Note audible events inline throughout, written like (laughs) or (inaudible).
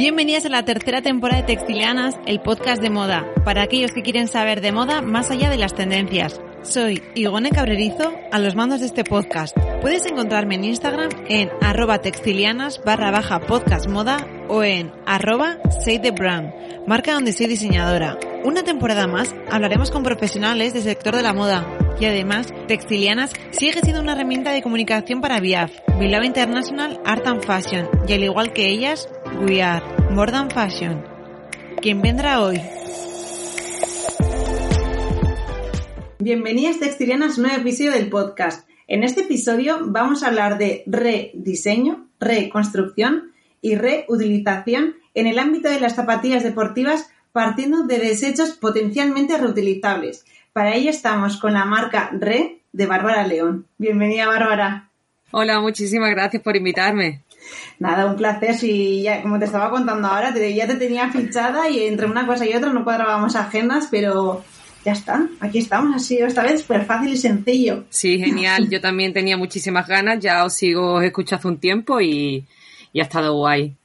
Bienvenidas a la tercera temporada de Textilianas, el podcast de moda, para aquellos que quieren saber de moda más allá de las tendencias. Soy Igone Cabrerizo, a los mandos de este podcast. Puedes encontrarme en Instagram en arroba textilianas barra baja podcast moda o en arroba brand, marca donde soy diseñadora. Una temporada más hablaremos con profesionales del sector de la moda y además Textilianas sigue siendo una herramienta de comunicación para VIAF, Bilbao International Art and Fashion y al igual que ellas, We Are More Than Fashion. ¿Quién vendrá hoy? Bienvenidas Textilianas a un nuevo episodio del podcast. En este episodio vamos a hablar de rediseño, reconstrucción y reutilización en el ámbito de las zapatillas deportivas partiendo de desechos potencialmente reutilizables. Para ello estamos con la marca Re de Bárbara León. Bienvenida Bárbara. Hola, muchísimas gracias por invitarme. Nada, un placer. Si ya, como te estaba contando ahora, te, ya te tenía fichada y entre una cosa y otra no cuadrábamos agendas, pero ya está, aquí estamos, ha sido esta vez súper fácil y sencillo. Sí, genial. Yo también tenía muchísimas ganas, ya os sigo, os escucho hace un tiempo y, y ha estado guay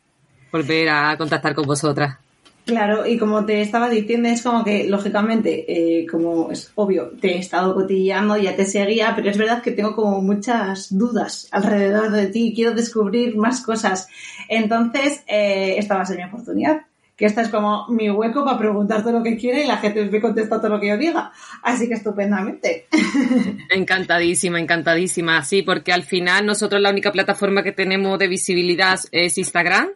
volver a contactar con vosotras. Claro, y como te estaba diciendo, es como que, lógicamente, eh, como es obvio, te he estado cotillando, ya te seguía, pero es verdad que tengo como muchas dudas alrededor de ti, quiero descubrir más cosas. Entonces, eh, esta va a ser mi oportunidad que esta es como mi hueco para preguntar todo lo que quiere y la gente me contesta todo lo que yo diga. Así que estupendamente. (laughs) Encantadísima, encantadísima. Sí, porque al final nosotros la única plataforma que tenemos de visibilidad es Instagram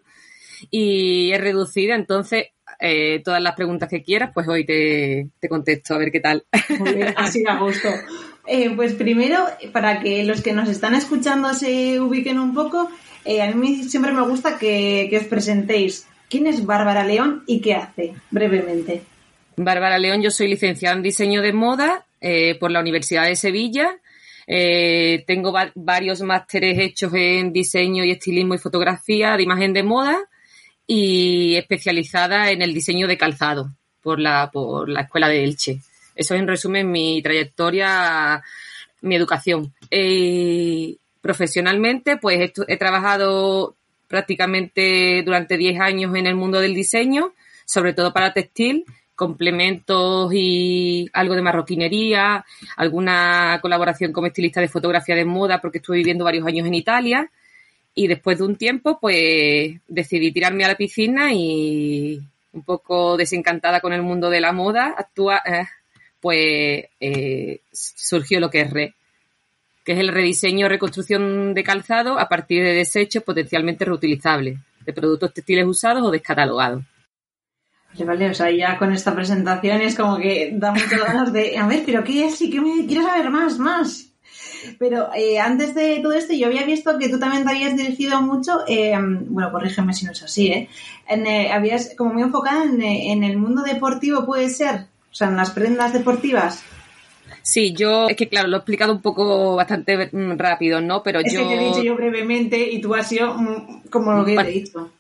y es reducida, entonces eh, todas las preguntas que quieras, pues hoy te, te contesto, a ver qué tal. (laughs) así a gusto. Eh, pues primero, para que los que nos están escuchando se ubiquen un poco, eh, a mí siempre me gusta que, que os presentéis. ¿Quién es Bárbara León y qué hace? Brevemente. Bárbara León, yo soy licenciada en diseño de moda eh, por la Universidad de Sevilla. Eh, tengo va varios másteres hechos en diseño y estilismo y fotografía de imagen de moda y especializada en el diseño de calzado por la, por la Escuela de Elche. Eso es en resumen mi trayectoria, mi educación. Eh, profesionalmente, pues he trabajado prácticamente durante 10 años en el mundo del diseño, sobre todo para textil, complementos y algo de marroquinería, alguna colaboración como estilista de fotografía de moda porque estuve viviendo varios años en Italia. Y después de un tiempo pues decidí tirarme a la piscina y un poco desencantada con el mundo de la moda, eh, pues eh, surgió lo que es Re, que es el rediseño o reconstrucción de calzado a partir de desechos potencialmente reutilizables, de productos textiles usados o descatalogados. Vale, vale, o sea, ya con esta presentación es como que da muchas (laughs) ganas de, a ver, pero ¿qué es? ¿Y qué me quiero saber más, más? Pero eh, antes de todo esto, yo había visto que tú también te habías dirigido mucho, eh, bueno, corrígeme si no es así, ¿eh? En, eh habías como muy enfocada en, eh, en el mundo deportivo, ¿puede ser? O sea, en las prendas deportivas. Sí, yo, es que claro, lo he explicado un poco bastante mm, rápido, ¿no? Pero es yo. que te he dicho yo brevemente y tú has sido mm, como lo que he dicho.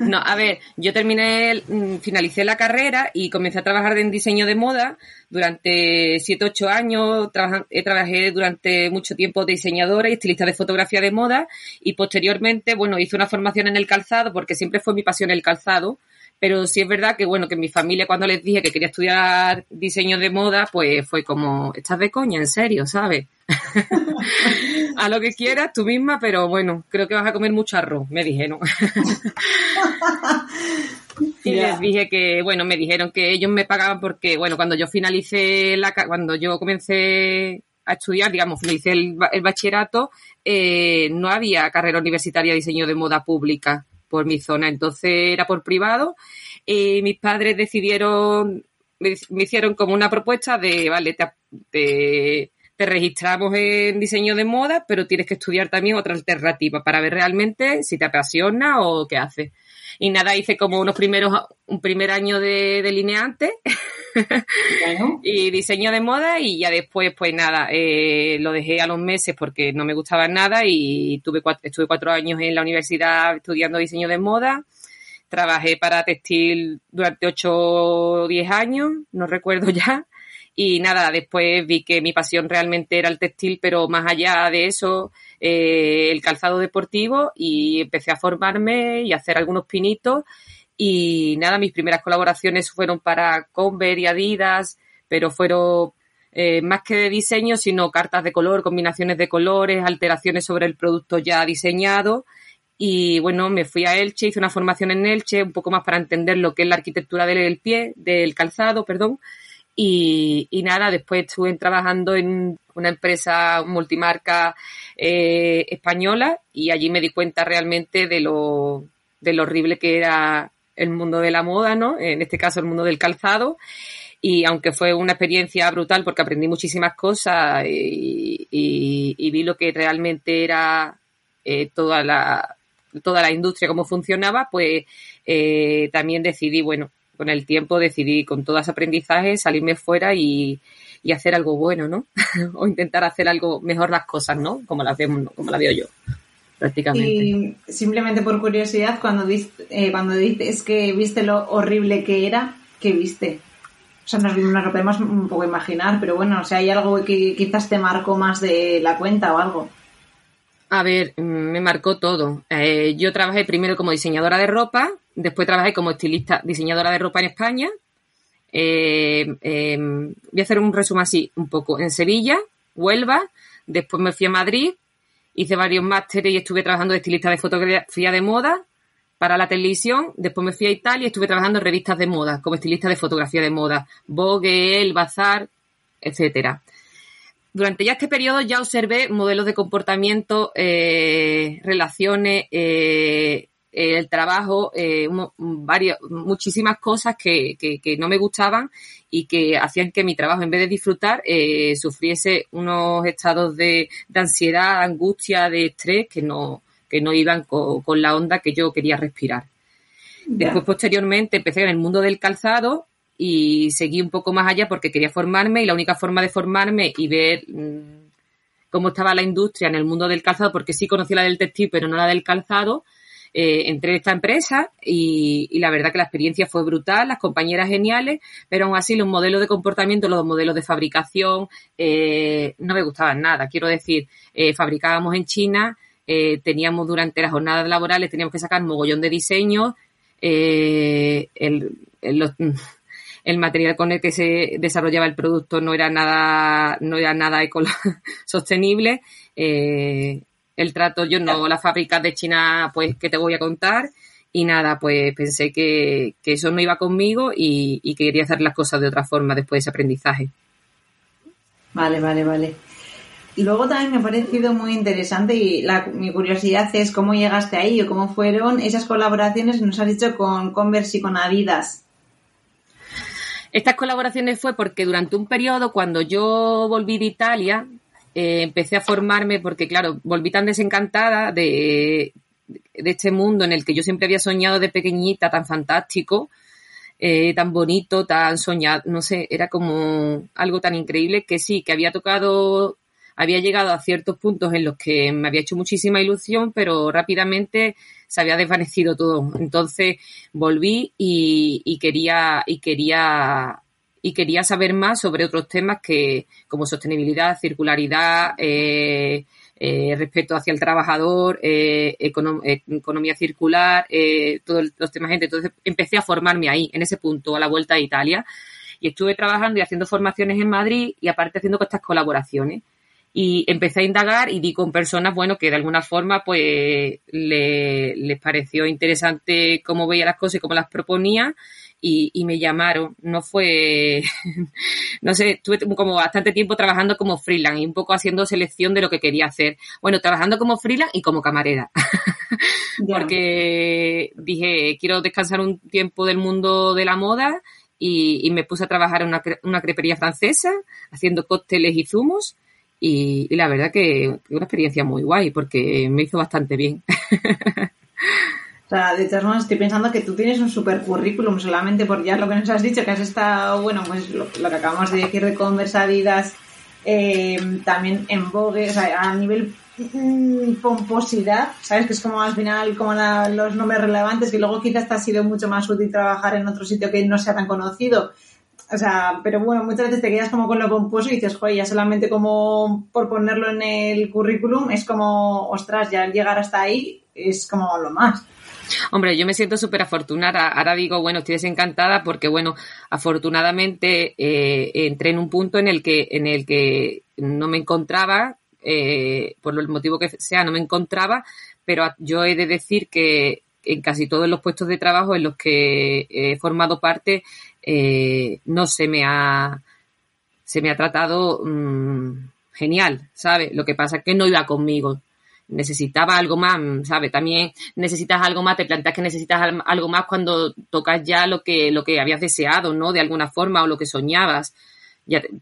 No, a ver, yo terminé, mm, finalicé la carrera y comencé a trabajar en diseño de moda durante 7, 8 años. Trabaja, he trabajé durante mucho tiempo de diseñadora y estilista de fotografía de moda y posteriormente, bueno, hice una formación en el calzado porque siempre fue mi pasión el calzado. Pero sí es verdad que, bueno, que mi familia cuando les dije que quería estudiar diseño de moda, pues fue como, estás de coña, en serio, ¿sabes? (laughs) a lo que quieras tú misma, pero bueno, creo que vas a comer mucho arroz, me dijeron. (laughs) y yeah. les dije que, bueno, me dijeron que ellos me pagaban porque, bueno, cuando yo finalicé la, cuando yo comencé a estudiar, digamos, finalicé el, el bachillerato, eh, no había carrera universitaria de diseño de moda pública por mi zona, entonces era por privado y mis padres decidieron, me, hicieron como una propuesta de, vale, te, te te registramos en diseño de moda, pero tienes que estudiar también otra alternativa para ver realmente si te apasiona o qué haces. Y nada, hice como unos primeros, un primer año de delineante (laughs) y diseño de moda y ya después, pues nada, eh, lo dejé a los meses porque no me gustaba nada y tuve estuve cuatro años en la universidad estudiando diseño de moda. Trabajé para textil durante ocho o diez años, no recuerdo (laughs) ya. Y nada, después vi que mi pasión realmente era el textil, pero más allá de eso, eh, el calzado deportivo y empecé a formarme y a hacer algunos pinitos y nada, mis primeras colaboraciones fueron para Converse y Adidas, pero fueron eh, más que de diseño, sino cartas de color, combinaciones de colores, alteraciones sobre el producto ya diseñado. Y bueno, me fui a Elche, hice una formación en Elche, un poco más para entender lo que es la arquitectura del pie, del calzado, perdón. Y, nada, después estuve trabajando en una empresa multimarca eh, española y allí me di cuenta realmente de lo, de lo horrible que era el mundo de la moda, ¿no? En este caso el mundo del calzado. Y aunque fue una experiencia brutal porque aprendí muchísimas cosas y, vi lo que realmente era eh, toda la toda la industria, cómo funcionaba, pues eh, también decidí, bueno, con el tiempo decidí con todo ese aprendizaje salirme fuera y, hacer algo bueno, ¿no? (laughs) o intentar hacer algo mejor las cosas, ¿no? Como las vemos, como la veo yo, prácticamente. Y simplemente por curiosidad, cuando, eh, cuando dices que viste lo horrible que era, ¿qué viste? O sea, nos, nos, lo podemos un poco imaginar, pero bueno, o sea, hay algo que quizás te marcó más de la cuenta o algo. A ver, mm, me marcó todo. Eh, yo trabajé primero como diseñadora de ropa, después trabajé como estilista, diseñadora de ropa en España. Eh, em, voy a hacer un resumen así, un poco. En Sevilla, Huelva, después me fui a Madrid, hice varios másteres y estuve trabajando de estilista de fotografía de moda para la televisión. Después me fui a Italia y estuve trabajando en revistas de moda, como estilista de fotografía de moda. Vogue, El Bazar, etcétera durante ya este periodo ya observé modelos de comportamiento, eh, relaciones, eh, el trabajo, eh, varias, muchísimas cosas que, que, no me gustaban y que hacían que mi trabajo, en vez de disfrutar, sufriese unos estados de, de, ansiedad, angustia, de estrés que no, que no iban con, la onda que yo quería respirar. Después, posteriormente, empecé en el mundo del calzado y seguí un poco más allá porque quería formarme y la única forma de formarme y ver mm, cómo estaba la industria en el mundo del calzado, porque sí conocí la del textil, pero no la del calzado, eh, entré en esta empresa y, la verdad que la experiencia fue brutal, las compañeras geniales, pero aún así los modelos de comportamiento, los modelos de fabricación, eh, no me gustaban nada. Quiero decir, eh, fabricábamos en China, eh, teníamos durante las jornadas laborales, teníamos que sacar mogollón de diseños, el, el, material con el que se desarrollaba el producto no era nada, no era nada (laughs) sostenible. El trato, yo no, las fábricas de China, pues, que te voy a contar. Y nada, pues pensé que, eso no iba conmigo y, y, que quería hacer las cosas de otra forma después de ese aprendizaje. Vale, vale, vale. Luego también me ha parecido muy interesante y la, mi curiosidad es cómo llegaste ahí o cómo fueron esas colaboraciones que nos has dicho con Converse y con Adidas. Estas colaboraciones fue porque durante un periodo, cuando yo volví de Italia, eh, empecé a formarme porque, claro, volví tan desencantada de, de, este mundo en el que yo siempre había soñado de pequeñita, tan fantástico, eh, tan bonito, tan soñado, no sé, era como algo tan increíble que sí, que había tocado, había llegado a ciertos puntos en los que me había hecho muchísima ilusión, pero rápidamente se había desvanecido todo. Entonces volví y, quería, y quería y quería saber más sobre otros temas que como sostenibilidad, circularidad, eh, eh, respeto hacia el trabajador, eh, economía circular, todos los temas gente. Entonces empecé a formarme ahí, en ese punto, a la vuelta a Italia. Y estuve trabajando y haciendo formaciones en Madrid y aparte haciendo estas colaboraciones y empecé a indagar y di con personas, bueno, que de alguna forma pues le, les pareció interesante cómo veía las cosas y cómo las proponía y, y me llamaron. No fue, (laughs) no sé, estuve como bastante tiempo trabajando como freelance y un poco haciendo selección de lo que quería hacer. Bueno, trabajando como freelance y como camarera. (laughs) Porque dije, quiero descansar un tiempo del mundo de la moda y, y me puse a trabajar en una, una crepería francesa haciendo cócteles y zumos y, la verdad que una experiencia muy guay porque me hizo bastante bien. (laughs) O sea, de todas maneras, estoy pensando que tú tienes un super currículum solamente por ya lo que nos has dicho, que has estado, bueno, pues lo, que acabamos de decir de conversadidas, eh, también en Vogue, o sea, a nivel mm, pomposidad, ¿sabes? Que es como al final, como los nombres relevantes, que luego quizás te ha sido mucho más útil trabajar en otro sitio que no sea tan conocido. O sea, pero bueno, muchas veces te quedas como con lo pomposo y dices, joder, ya solamente como por ponerlo en el currículum es como, ostras, ya llegar hasta ahí es como lo más. Hombre, yo me siento súper afortunada. Ahora digo, bueno, estoy desencantada porque, bueno, afortunadamente eh, entré en un punto en el que, en el que no me encontraba, eh, por el motivo que sea, no me encontraba, pero yo he de decir que en casi todos los puestos de trabajo en los que he formado parte eh, no se me ha se me ha tratado mm, genial, ¿sabes? Lo que pasa es que no iba conmigo necesitaba algo más, ¿sabes? También necesitas algo más, te planteas que necesitas algo más cuando tocas ya lo que, lo que habías deseado, ¿no? De alguna forma o lo que soñabas.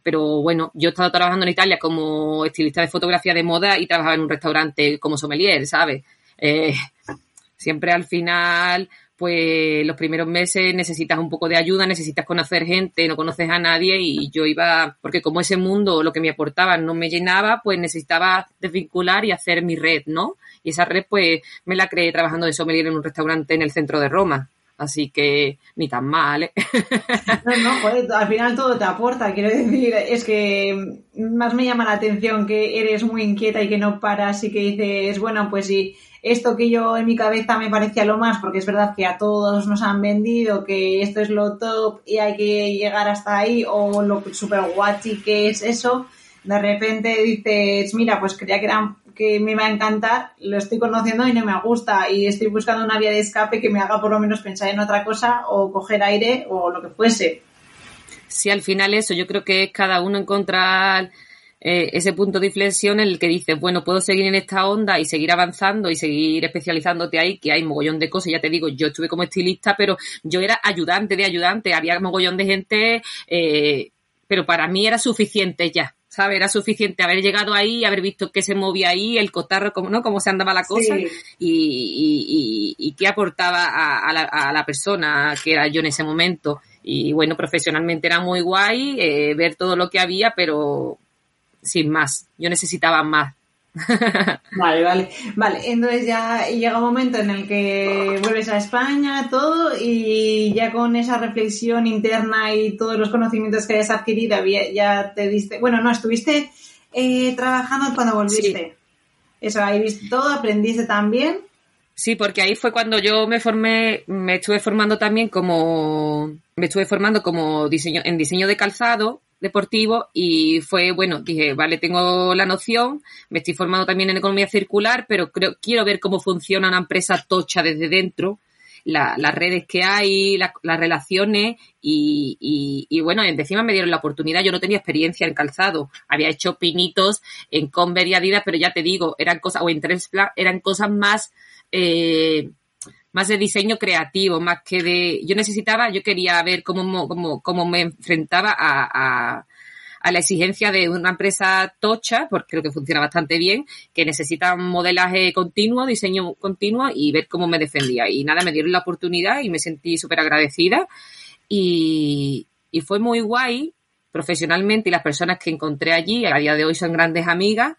Pero bueno, yo he estado trabajando en Italia como estilista de fotografía de moda y trabajaba en un restaurante como sommelier, ¿sabes? Eh, siempre al final pues los primeros meses necesitas un poco de ayuda, necesitas conocer gente, no conoces a nadie y yo iba, porque como ese mundo, lo que me aportaba no me llenaba, pues necesitaba desvincular y hacer mi red, ¿no? Y esa red pues me la creé trabajando de sommelier en un restaurante en el centro de Roma. Así que ni tan mal, ¿eh? (laughs) No, no, joder, al final todo te aporta, quiero decir, es que más me llama la atención que eres muy inquieta y que no paras y que dices, bueno, pues sí, esto que yo en mi cabeza me parecía lo más, porque es verdad que a todos nos han vendido que esto es lo top y hay que llegar hasta ahí, o lo super guachi que es eso, de repente dices, mira, pues creía que que me va a encantar, lo estoy conociendo y no me gusta y estoy buscando una vía de escape que me haga por lo menos pensar en otra cosa o coger aire o lo que fuese. Sí, al final eso, yo creo que es cada uno encontrar eh, ese punto de inflexión en el que dices, bueno, puedo seguir en esta onda y seguir avanzando y seguir especializándote ahí, que hay mogollón de cosas. Ya te digo, yo estuve como estilista, pero yo era ayudante de ayudante, había mogollón de gente, eh, pero para mí era suficiente ya. ¿sabes? Era suficiente haber llegado ahí, haber visto que se movía ahí, el cotarro, como, ¿no? Cómo se andaba la cosa y, y, y, qué aportaba a, la, a, la, persona que era yo en ese momento. Y bueno, profesionalmente era muy guay eh, ver todo lo que había, pero sin más. Yo necesitaba más. (laughs) Vale, vale. Vale, entonces ya llega un momento en el que vuelves a España, todo, y ya con esa reflexión interna y todos los conocimientos que hayas adquirido, ya te diste. Bueno, no, estuviste eh, trabajando cuando volviste. Eso, ahí viste todo, aprendiste también. Sí, porque ahí fue cuando yo me formé, me estuve formando también como, me estuve formando como diseño, en diseño de calzado, deportivo y fue, bueno, dije, vale, tengo la noción, me estoy formando también en economía circular, pero creo, quiero ver cómo funciona una empresa tocha desde dentro, las redes que hay, las relaciones y, bueno, encima me dieron la oportunidad, yo no tenía experiencia en calzado, había hecho pinitos en Converse y Adidas, pero ya te digo, eran cosas, o en Trendsplash, eran cosas más... Eh, más de diseño creativo, más que de... Yo necesitaba, yo quería ver cómo, cómo, cómo me enfrentaba a, a, la exigencia de una empresa tocha, porque creo que funciona bastante bien, que necesita un modelaje continuo, diseño continuo y ver cómo me defendía. Y nada, me dieron la oportunidad y me sentí súper agradecida y, y fue muy guay profesionalmente y las personas que encontré allí, a día de hoy son grandes amigas,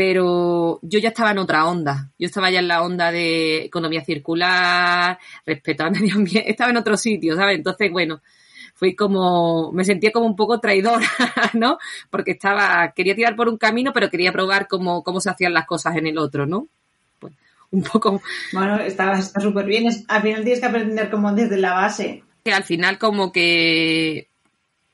pero yo ya estaba en otra onda. Yo estaba ya en la onda de economía circular, respeto al (laughs) medio ambiente, estaba en otro sitio, ¿sabes? Entonces, bueno, fui como, me sentía como un poco traidora, (laughs) ¿no? Porque estaba, quería tirar por un camino, pero quería probar cómo, cómo se hacían las cosas en el otro, ¿no? Pues, un poco. Bueno, está súper bien. Al final tienes que aprender como desde la base. Que al final como que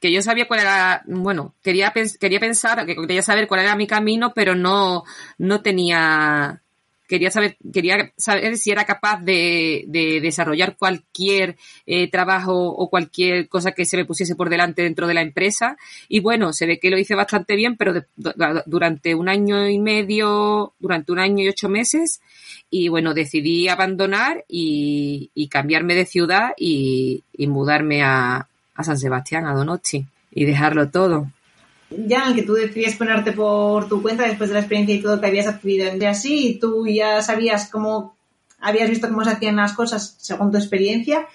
que yo sabía cuál era, bueno, quería, quería pensar, que quería saber cuál era mi camino, pero no, no tenía, quería saber, quería saber si era capaz de, de desarrollar cualquier eh, trabajo o cualquier cosa que se me pusiese por delante dentro de la empresa. Y bueno, se ve que lo hice bastante bien, pero durante un año y medio, durante un año y ocho meses, y bueno, decidí abandonar y, y cambiarme de ciudad y, y mudarme a, a San Sebastián, a Donosti, y dejarlo todo. ya en el que tú decides ponerte por tu cuenta después de la experiencia y todo que habías adquirido en así, y tú ya sabías cómo, habías visto cómo se hacían las cosas según tu experiencia,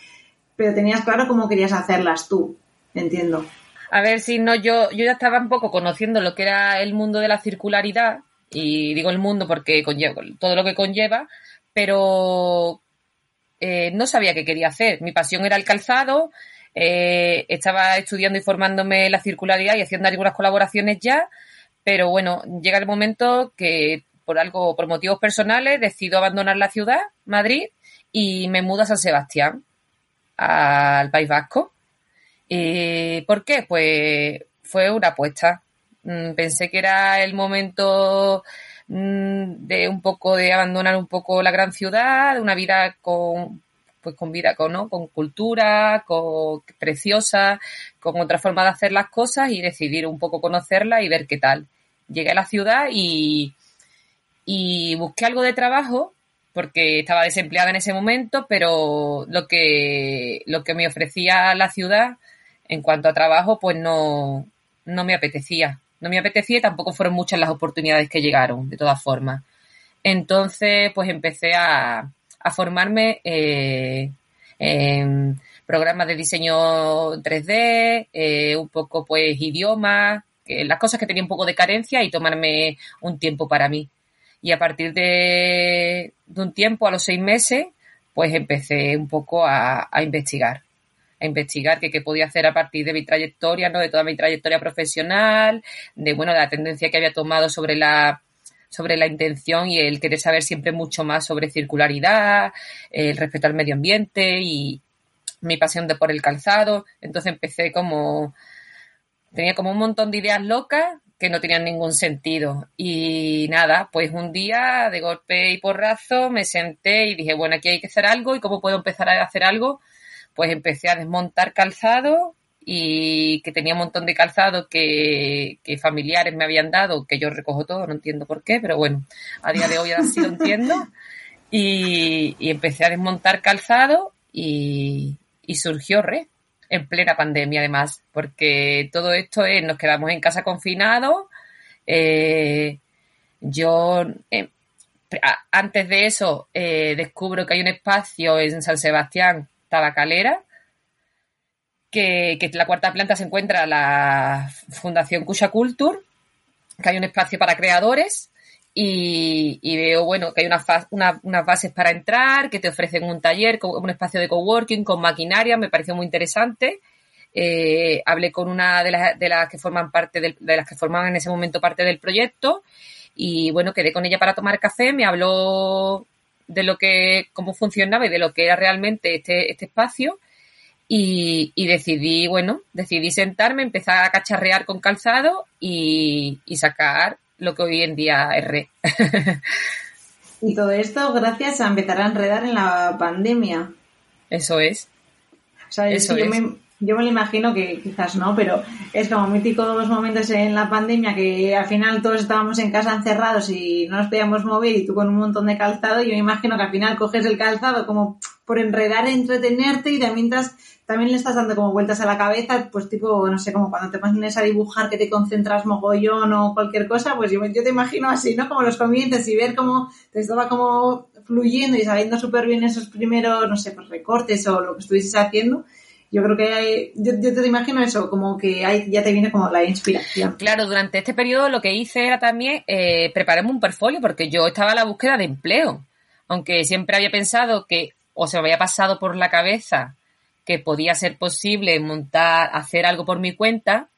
pero tenías claro cómo querías hacerlas tú, entiendo. A ver, si no, yo, yo ya estaba un poco conociendo lo que era el mundo de la circularidad, y digo el mundo porque conlleva todo lo que conlleva, pero eh, no sabía qué quería hacer. Mi pasión era el calzado, eh, estaba estudiando y formándome la circularidad y haciendo algunas colaboraciones ya, pero bueno, llega el momento que por algo, por motivos personales, decido abandonar la ciudad, Madrid, y me mudo a San Sebastián, al País Vasco. ¿Y ¿Por qué? Pues fue una apuesta. Mm, pensé que era el momento mm, de un poco de abandonar un poco la gran ciudad, de una vida con pues con vida, con, ¿no? con cultura, con preciosa, con otra forma de hacer las cosas y decidir un poco conocerla y ver qué tal. Llegué a la ciudad y, y busqué algo de trabajo porque estaba desempleada en ese momento, pero lo que, lo que me ofrecía la ciudad en cuanto a trabajo, pues no, no me apetecía. No me apetecía y tampoco fueron muchas las oportunidades que llegaron, de todas formas. Entonces, pues empecé a, a formarme eh, en programas de diseño 3D, eh, un poco pues idiomas, las cosas que tenía un poco de carencia y tomarme un tiempo para mí. Y a partir de, un tiempo, a los seis meses, pues empecé un poco a, investigar a investigar qué podía hacer a partir de mi trayectoria, ¿no? De toda mi trayectoria profesional, de bueno, de la tendencia que había tomado sobre la sobre la intención y el querer saber siempre mucho más sobre circularidad, el respeto al medio ambiente y mi pasión de por el calzado. Entonces empecé como, tenía como un montón de ideas locas que no tenían ningún sentido. Y nada, pues un día de golpe y porrazo me senté y dije, bueno, aquí hay que hacer algo y cómo puedo empezar a hacer algo. Pues empecé a desmontar calzado y que tenía un montón de calzado que, familiares me habían dado, que yo recojo todo, no entiendo por qué, pero bueno, a día de hoy así lo entiendo. (laughs) Y, empecé a desmontar calzado y, surgió re en plena pandemia además, porque todo esto es, nos quedamos en casa confinados. Eh, yo eh, antes de eso eh, descubro que hay un espacio en San Sebastián, Tabacalera, que, la cuarta planta se encuentra la Fundación Cusha Culture, que hay un espacio para creadores y, veo, bueno, que hay unas, bases para entrar, que te ofrecen un taller, un espacio de coworking con maquinaria, me pareció muy interesante. Eh, hablé con una de las, de las que forman parte de las que formaban en ese momento parte del proyecto y bueno, quedé con ella para tomar café, me habló de lo que, cómo funcionaba y de lo que era realmente este, este espacio y, decidí, bueno, decidí sentarme, empezar a cacharrear con calzado y, sacar lo que hoy en día es (laughs) y todo esto gracias a empezar a enredar en la pandemia. Eso es. O sea, Eso yo, Me, yo me lo imagino que quizás no, pero es como mítico los momentos en la pandemia que al final todos estábamos en casa encerrados y no nos podíamos mover y tú con un montón de calzado. Yo me imagino que al final coges el calzado como por enredar, entretenerte y de mientras también le estás dando como vueltas a la cabeza, pues tipo, no sé, como cuando te pones a dibujar que te concentras mogollón o cualquier cosa, pues yo, te imagino así, ¿no? Como los comienzos y ver cómo te estaba como fluyendo y saliendo súper bien esos primeros, no sé, pues recortes o lo que estuvieses haciendo. Yo creo que hay, yo, te imagino eso, como que hay, ya te viene como la inspiración. Claro, durante este periodo lo que hice era también eh, prepararme un portfolio porque yo estaba a la búsqueda de empleo. Aunque siempre había pensado que, o se me había pasado por la cabeza que podía ser posible montar, hacer algo por mi cuenta,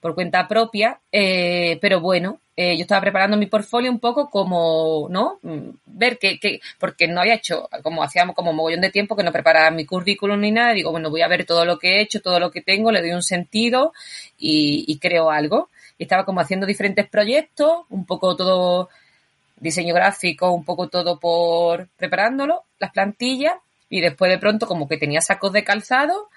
por cuenta propia, eh, pero bueno, eh, yo estaba preparando mi portfolio un poco como, ¿no? Mm, ver que, que, porque no había hecho, como hacíamos como mogollón de tiempo que no preparaba mi currículum ni nada, digo, bueno, voy a ver todo lo que he hecho, todo lo que tengo, le doy un sentido y, y creo algo. Y estaba como haciendo diferentes proyectos, un poco todo diseño gráfico, un poco todo por preparándolo, las plantillas, y después de pronto como que tenía sacos de calzado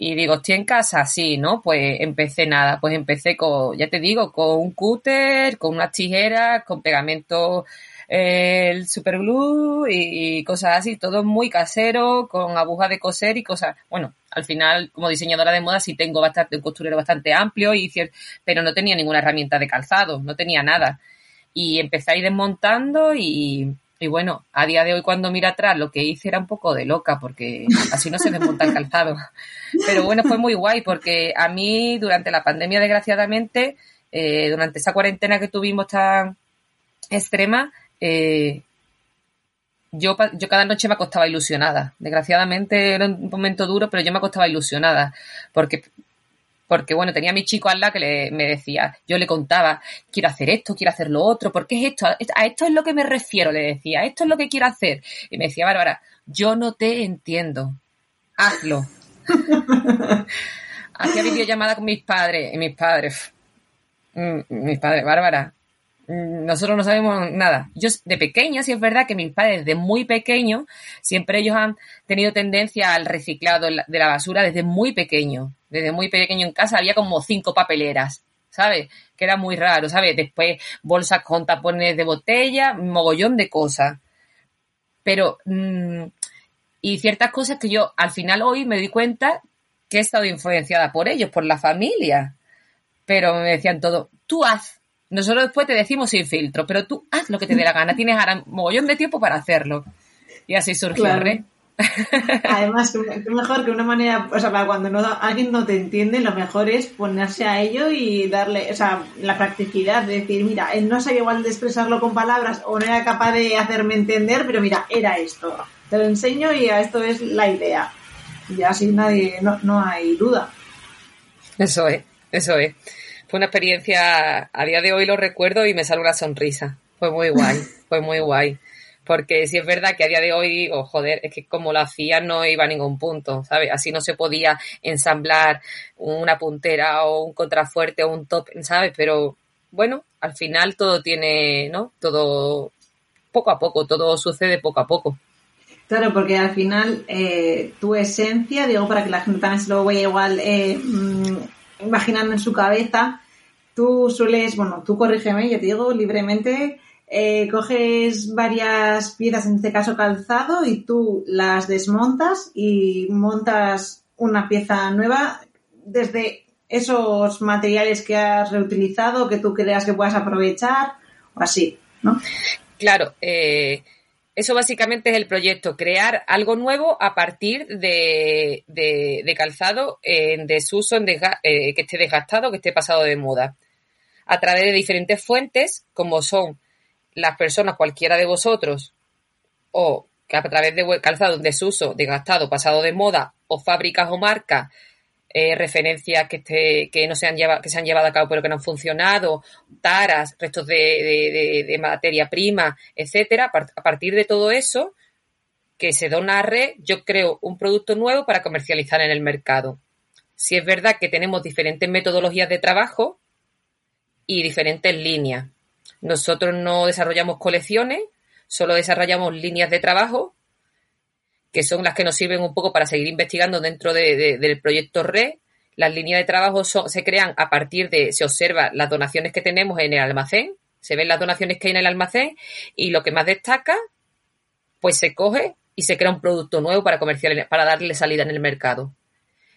y digo, estoy en casa, sí, ¿no? Pues empecé nada, pues empecé con, ya te digo, con un cúter, con unas tijeras, con pegamento eh, el superglue y, cosas así, todo muy casero, con agujas de coser y cosas. Bueno, al final, como diseñadora de moda, sí tengo bastante, un costurero bastante amplio, y pero no tenía ninguna herramienta de calzado, no tenía nada. Y empecé a ir desmontando y, y bueno, a día de hoy cuando miro atrás lo que hice era un poco de loca porque así no se desmonta el calzado. (laughs) Pero bueno, fue muy guay porque a mí durante la pandemia desgraciadamente, eh, durante esa cuarentena que tuvimos tan extrema, eh, yo, yo cada noche me acostaba ilusionada. Desgraciadamente era un momento duro, pero yo me acostaba ilusionada porque porque bueno, tenía a mi chico al lado que le, me decía, yo le contaba, quiero hacer esto, quiero hacer lo otro, ¿por qué es esto? A esto es lo que me refiero, le decía, esto es lo que quiero hacer. Y me decía, Bárbara, yo no te entiendo, hazlo. (laughs) Hacía videollamada con mis padres, y mis padres, mm, mis padres, Bárbara, mm, nosotros no sabemos nada. Yo de pequeña, sí es verdad que mis padres desde muy pequeños, siempre ellos han tenido tendencia al reciclado de la basura desde muy pequeño desde muy pequeño en casa había como cinco papeleras, ¿sabes? Que era muy raro, ¿sabes? Después bolsas con tapones de botella, mogollón de cosas. Pero, mm, y ciertas cosas que yo al final hoy me di cuenta que he estado influenciada por ellos, por la familia. Pero me decían todo, tú haz. Nosotros después te decimos sin filtro, pero tú haz lo que te dé la gana. Tienes ahora mogollón de tiempo para hacerlo. Y así surgió Además, mejor que una manera, o sea, para cuando no, alguien no te entiende, lo mejor es ponerse a ello y darle, o sea, la practicidad de decir, mira, él no sabía igual de expresarlo con palabras o no era capaz de hacerme entender, pero mira, era esto. Te lo enseño y esto es la idea. Y así nadie, no, no hay duda. Eso es, eso es. Fue una experiencia, a día de hoy lo recuerdo y me sale una sonrisa. Fue muy guay, fue muy guay. Porque si es verdad que a día de hoy digo, joder, es que como lo hacía no iba a ningún punto, ¿sabes? Así no se podía ensamblar una puntera o un contrafuerte o un top, ¿sabes? Pero bueno, al final todo tiene, ¿no? Todo poco a poco, todo sucede poco a poco. Claro, porque al final eh, tu esencia, digo, para que la gente también se lo vaya igual eh, mm, imaginando en su cabeza, tú sueles, bueno, tú corrígeme, yo te digo libremente, eh, coges varias piezas, en este caso calzado, y tú las desmontas y montas una pieza nueva desde esos materiales que has reutilizado, que tú creas que puedas aprovechar, o así, ¿no? Claro, eh, eso básicamente es el proyecto, crear algo nuevo a partir de, calzado en desuso, en eh, que esté desgastado, que esté pasado de moda, a través de diferentes fuentes, como son las personas, cualquiera de vosotros, o que a través de calzado en desuso, desgastado, pasado de moda, o fábricas o marcas, eh, referencias que, que no se han llevado, que se han llevado a cabo pero que no han funcionado, taras, restos de, materia prima, etcétera, a partir de todo eso, que se da una red, yo creo un producto nuevo para comercializar en el mercado. Si es verdad que tenemos diferentes metodologías de trabajo y diferentes líneas. Nosotros no desarrollamos colecciones, solo desarrollamos líneas de trabajo, que son las que nos sirven un poco para seguir investigando dentro del proyecto RED. Las líneas de trabajo se crean a partir de, se observa las donaciones que tenemos en el almacén, se ven las donaciones que hay en el almacén y lo que más destaca, pues se coge y se crea un producto nuevo para comercial, para darle salida en el mercado.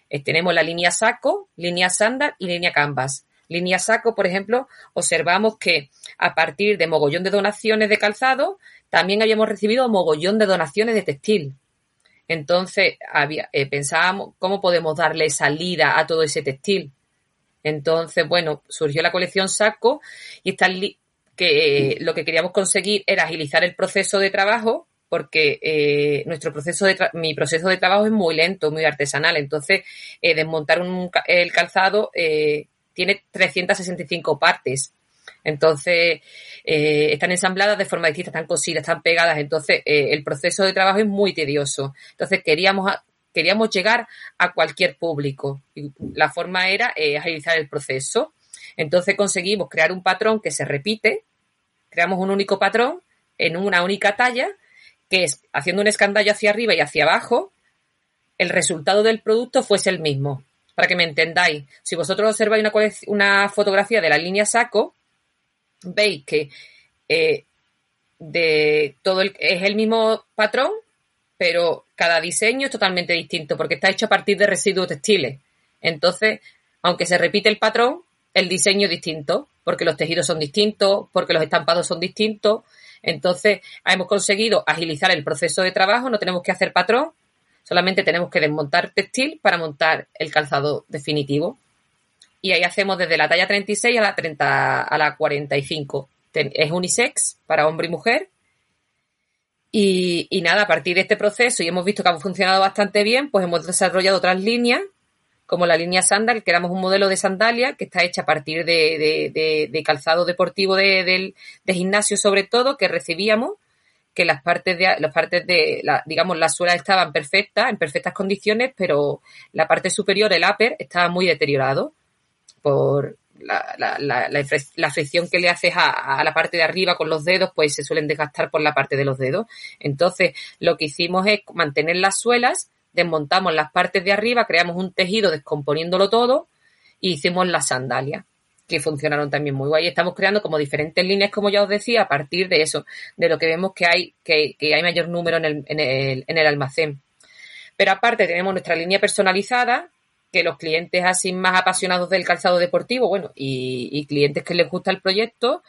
Eh, tenemos la línea saco, línea sandal y línea canvas. Línea saco, por ejemplo, observamos que a partir de mogollón de donaciones de calzado, también habíamos recibido mogollón de donaciones de textil. Entonces, eh, pensábamos cómo podemos darle salida a todo ese textil. Entonces, bueno, surgió la colección Saco y que eh, lo que queríamos conseguir era agilizar el proceso de trabajo porque eh, nuestro proceso de mi proceso de trabajo es muy lento, muy artesanal. Entonces, desmontar un, el calzado tiene 365 partes. Entonces, eh, están ensambladas de forma distinta, están cosidas, están pegadas. Entonces, eh, el proceso de trabajo es muy tedioso. Entonces, queríamos, queríamos llegar a cualquier público. Y la forma era eh, agilizar el proceso. Entonces, conseguimos crear un patrón que se repite. Creamos un único patrón en una única talla, que es haciendo un escandallo hacia arriba y hacia abajo, el resultado del producto fuese el mismo para que me entendáis, si vosotros observáis una, fotografía de la línea saco, veis que eh, de todo el, es el mismo patrón, pero cada diseño es totalmente distinto porque está hecho a partir de residuos textiles. Entonces, aunque se repite el patrón, el diseño es distinto, porque los tejidos son distintos, porque los estampados son distintos. Entonces, hemos conseguido agilizar el proceso de trabajo, no tenemos que hacer patrón, solamente tenemos que desmontar textil para montar el calzado definitivo. Y ahí hacemos desde la talla 36 a la 30 a la 45. Es unisex para hombre y mujer. Y, y nada, a partir de este proceso, y hemos visto que ha funcionado bastante bien, pues hemos desarrollado otras líneas como la línea Sandal, que éramos un modelo de sandalia que está hecha a partir de, calzado deportivo de, gimnasio sobre todo, que recibíamos, que las partes de, las partes de, la, digamos, las suelas estaban perfectas, en perfectas condiciones, pero la parte superior, el upper, estaba muy deteriorado por la, la, la, fricción que le haces a, la parte de arriba con los dedos, pues se suelen desgastar por la parte de los dedos. Entonces, lo que hicimos es mantener las suelas, desmontamos las partes de arriba, creamos un tejido descomponiéndolo todo y hicimos las sandalias que funcionaron también muy guay. Estamos creando como diferentes líneas, como ya os decía, a partir de eso, de lo que vemos que hay, que, hay mayor número en el, en, el, en el almacén. Pero aparte tenemos nuestra línea personalizada, que los clientes así más apasionados del calzado deportivo, bueno, y, y clientes que les gusta el proyecto,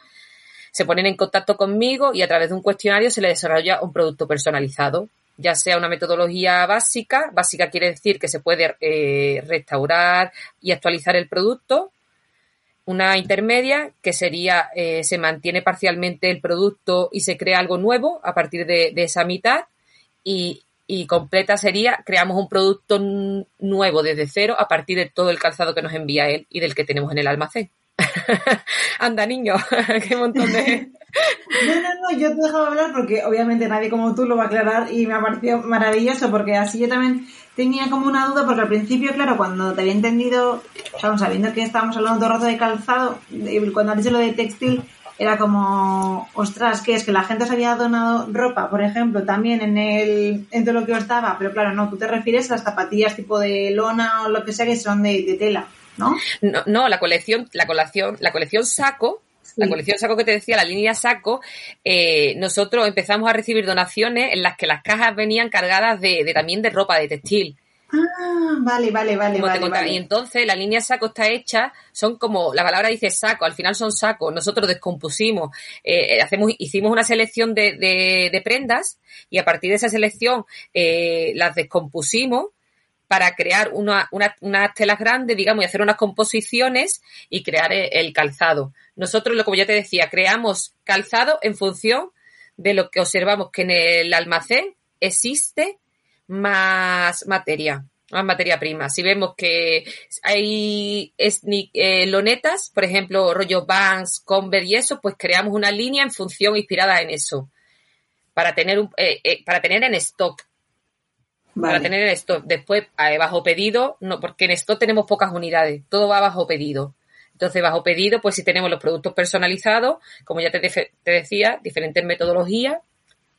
se ponen en contacto conmigo y a través de un cuestionario se les desarrolla un producto personalizado ya sea una metodología básica, básica quiere decir que se puede eh, restaurar y actualizar el producto, una intermedia que sería eh, se mantiene parcialmente el producto y se crea algo nuevo a partir de, esa mitad y, y, completa sería creamos un producto nuevo desde cero a partir de todo el calzado que nos envía él y del que tenemos en el almacén. (laughs) Anda, niño, (laughs) qué montón de... (laughs) No, no, no, yo te dejaba hablar porque obviamente nadie como tú lo va a aclarar y me ha parecido maravilloso porque así yo también tenía como una duda porque al principio, claro, cuando te había entendido, sabiendo que estábamos hablando todo el rato de calzado, cuando has dicho lo de textil, era como, ostras, que es que la gente os había donado ropa, por ejemplo, también en el, en todo lo que os daba, pero claro, no, tú te refieres a las zapatillas tipo de lona o lo que sea que son de, de tela. ¿no? No, la colección, la colección, la colección saco, la colección saco que te decía, la línea saco, eh, nosotros empezamos a recibir donaciones en las que las cajas venían cargadas de, también de ropa, de textil. Ah, vale, vale, vale, vale, Y entonces la línea saco está hecha, son como, la palabra dice saco, al final son sacos, nosotros descompusimos, eh, hacemos, hicimos una selección de, de, prendas y a partir de esa selección eh, las descompusimos para crear una, una, unas telas grandes, digamos, y hacer unas composiciones y crear el, calzado. Nosotros, como ya te decía, creamos calzado en función de lo que observamos que en el almacén existe más materia, más materia prima. Si vemos que hay eh, lonetas, por ejemplo, rollo Vans, Converse y eso, pues creamos una línea en función inspirada en eso. Para tener, un, eh, eh, para tener en stock para tener en esto. Después, bajo pedido, no, porque en esto tenemos pocas unidades, todo va bajo pedido. Entonces, bajo pedido, pues si tenemos los productos personalizados, como ya te, te decía, diferentes metodologías,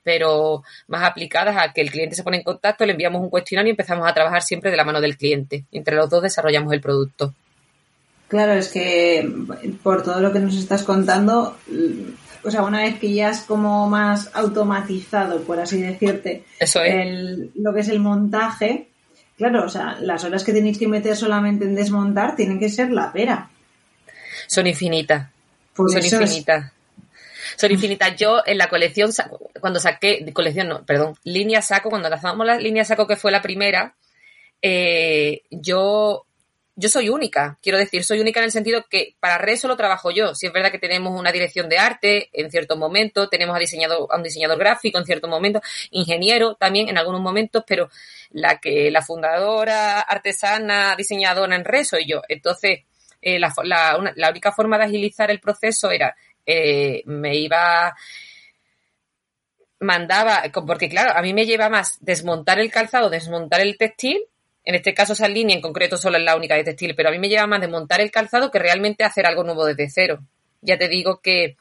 pero más aplicadas a que el cliente se pone en contacto, le enviamos un cuestionario y empezamos a trabajar siempre de la mano del cliente. Entre los dos desarrollamos el producto. Claro, es que por todo lo que nos estás contando, o sea, una vez que ya es como más automatizado, por así decirte, Eso lo que es el montaje, claro, o sea, las horas que tenéis que meter solamente en desmontar tienen que ser la pera. Son infinitas. son infinitas. Son infinitas. Yo en la colección, cuando saqué, colección no, perdón, línea saco, cuando lanzamos la línea saco que fue la primera, eh, yo yo soy única, quiero decir, soy única en el sentido que para red solo trabajo yo. Si es verdad que tenemos una dirección de arte en cierto momento, tenemos a, diseñador, a un diseñador gráfico en cierto momento, ingeniero también en algunos momentos, pero la que la fundadora, artesana, diseñadora en red soy yo. Entonces, eh, la, la, única forma de agilizar el proceso era, eh, me iba mandaba, porque claro, a mí me lleva más desmontar el calzado, desmontar el textil en este caso esa línea en concreto solo es la única de textil, pero a mí me lleva más de montar el calzado que realmente hacer algo nuevo desde cero. Ya te digo que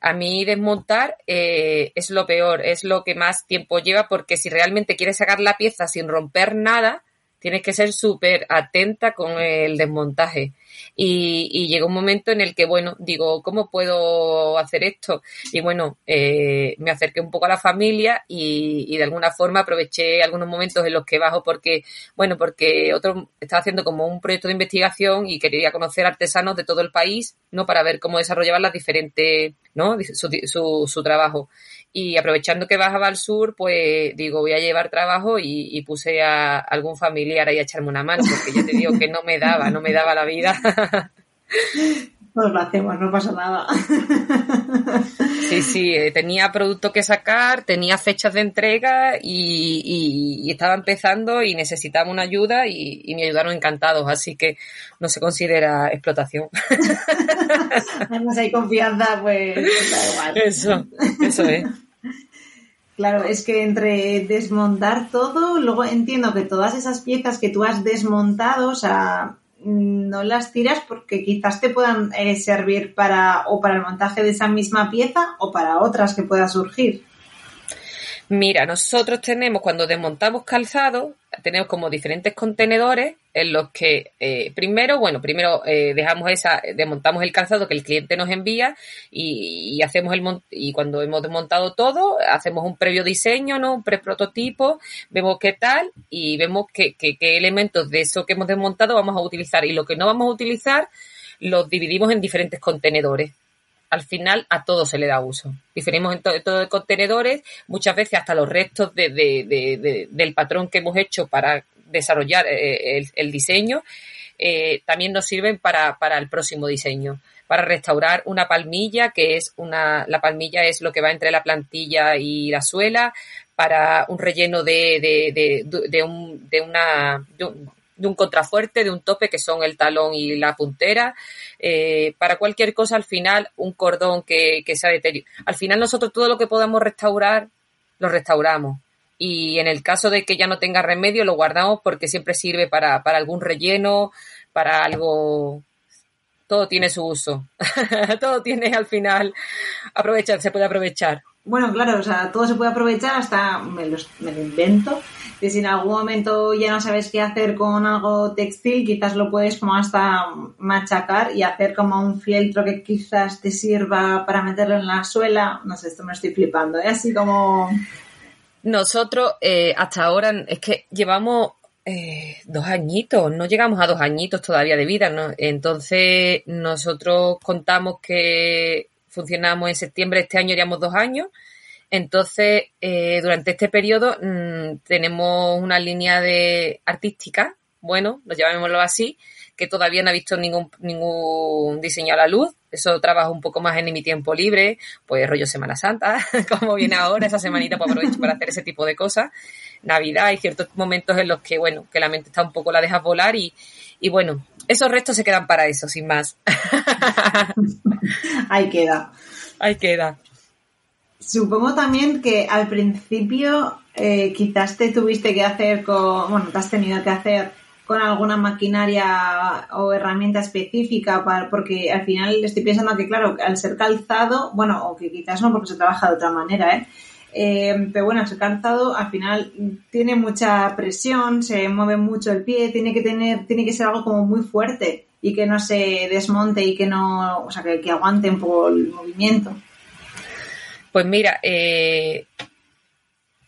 a mí desmontar eh, es lo peor, es lo que más tiempo lleva porque si realmente quieres sacar la pieza sin romper nada, tienes que ser súper atenta con el desmontaje. Y, llegó un momento en el que, bueno, digo, ¿cómo puedo hacer esto? Y bueno, eh, me acerqué un poco a la familia y, de alguna forma aproveché algunos momentos en los que bajo porque, bueno, porque otro estaba haciendo como un proyecto de investigación y quería conocer artesanos de todo el país, ¿no? Para ver cómo desarrollaban las diferentes, ¿no? Su, su, su trabajo. Y aprovechando que bajaba al sur, pues digo, voy a llevar trabajo y, puse a algún familiar ahí a echarme una mano, porque ya te digo que no me daba, no me daba la vida. (laughs) Pues lo hacemos, no pasa nada. (laughs) Sí, sí, eh, tenía producto que sacar, tenía fechas de entrega y, estaba empezando y necesitaba una ayuda y, me ayudaron encantados, así que no se considera explotación. (laughs) Además hay confianza, pues da igual. Eso, eso es. (laughs) Claro, es que entre desmontar todo, luego entiendo que todas esas piezas que tú has desmontado, o sea, no las tiras porque quizás te puedan eh, servir para o para el montaje de esa misma pieza o para otras que puedan surgir. Mira, nosotros tenemos, cuando desmontamos calzado, tenemos como diferentes contenedores en los que eh, primero, bueno, primero eh, dejamos esa, desmontamos el calzado que el cliente nos envía y, hacemos el y cuando hemos desmontado todo, hacemos un previo diseño, ¿no? Un pre-prototipo, vemos qué tal y vemos qué, qué, qué elementos de eso que hemos desmontado vamos a utilizar y lo que no vamos a utilizar los dividimos en diferentes contenedores al final a todo se le da uso. Diferimos en todo de contenedores, muchas veces hasta los restos del patrón que hemos hecho para desarrollar eh, el, diseño, eh, también nos sirven para, el próximo diseño. Para restaurar una palmilla, que es una, la palmilla es lo que va entre la plantilla y la suela, para un relleno de, de, un, de una, de un contrafuerte, de un tope, que son el talón y la puntera. Eh, para cualquier cosa, al final, un cordón que, que sea deteriorado. Al final, nosotros todo lo que podamos restaurar, lo restauramos. Y en el caso de que ya no tenga remedio, lo guardamos porque siempre sirve para, para algún relleno, para algo. Todo tiene su uso. (laughs) todo tiene al final. Aprovechar, se puede aprovechar. Bueno, claro, o sea, todo se puede aprovechar hasta me me lo invento que si en algún momento ya no sabes qué hacer con algo textil, quizás lo puedes como hasta machacar y hacer como un fieltro que quizás te sirva para meterlo en la suela. No sé, esto me estoy flipando, ¿eh? Así como... Nosotros eh, hasta ahora es que llevamos eh, dos añitos, no llegamos a dos añitos todavía de vida, ¿no? Entonces nosotros contamos que funcionamos en septiembre, este año llevamos dos años entonces, eh, durante este periodo mm, tenemos una línea de artística, bueno, lo llamémoslo así, que todavía no ha visto ningún, ningún diseño a la luz. Eso trabajo un poco más en mi tiempo libre, pues rollo Semana Santa, (laughs) como viene ahora, esa semanita pues aprovecho para hacer ese tipo de cosas. Navidad, hay ciertos momentos en los que, bueno, que la mente está un poco, la dejas volar y, y bueno, esos restos se quedan para eso, sin más. (laughs) Ahí queda. Ahí queda. Supongo también que al principio eh, quizás te tuviste que hacer con, bueno, te has tenido que hacer con alguna maquinaria o herramienta específica para, porque al final estoy pensando que claro, al ser calzado, bueno, o que quizás no porque se trabaja de otra manera, ¿eh? eh pero bueno, al ser calzado al final tiene mucha presión, se mueve mucho el pie, tiene que tener, tiene que ser algo como muy fuerte y que no se desmonte y que no, o sea, que, que aguante un poco el movimiento. Pues mira, eh,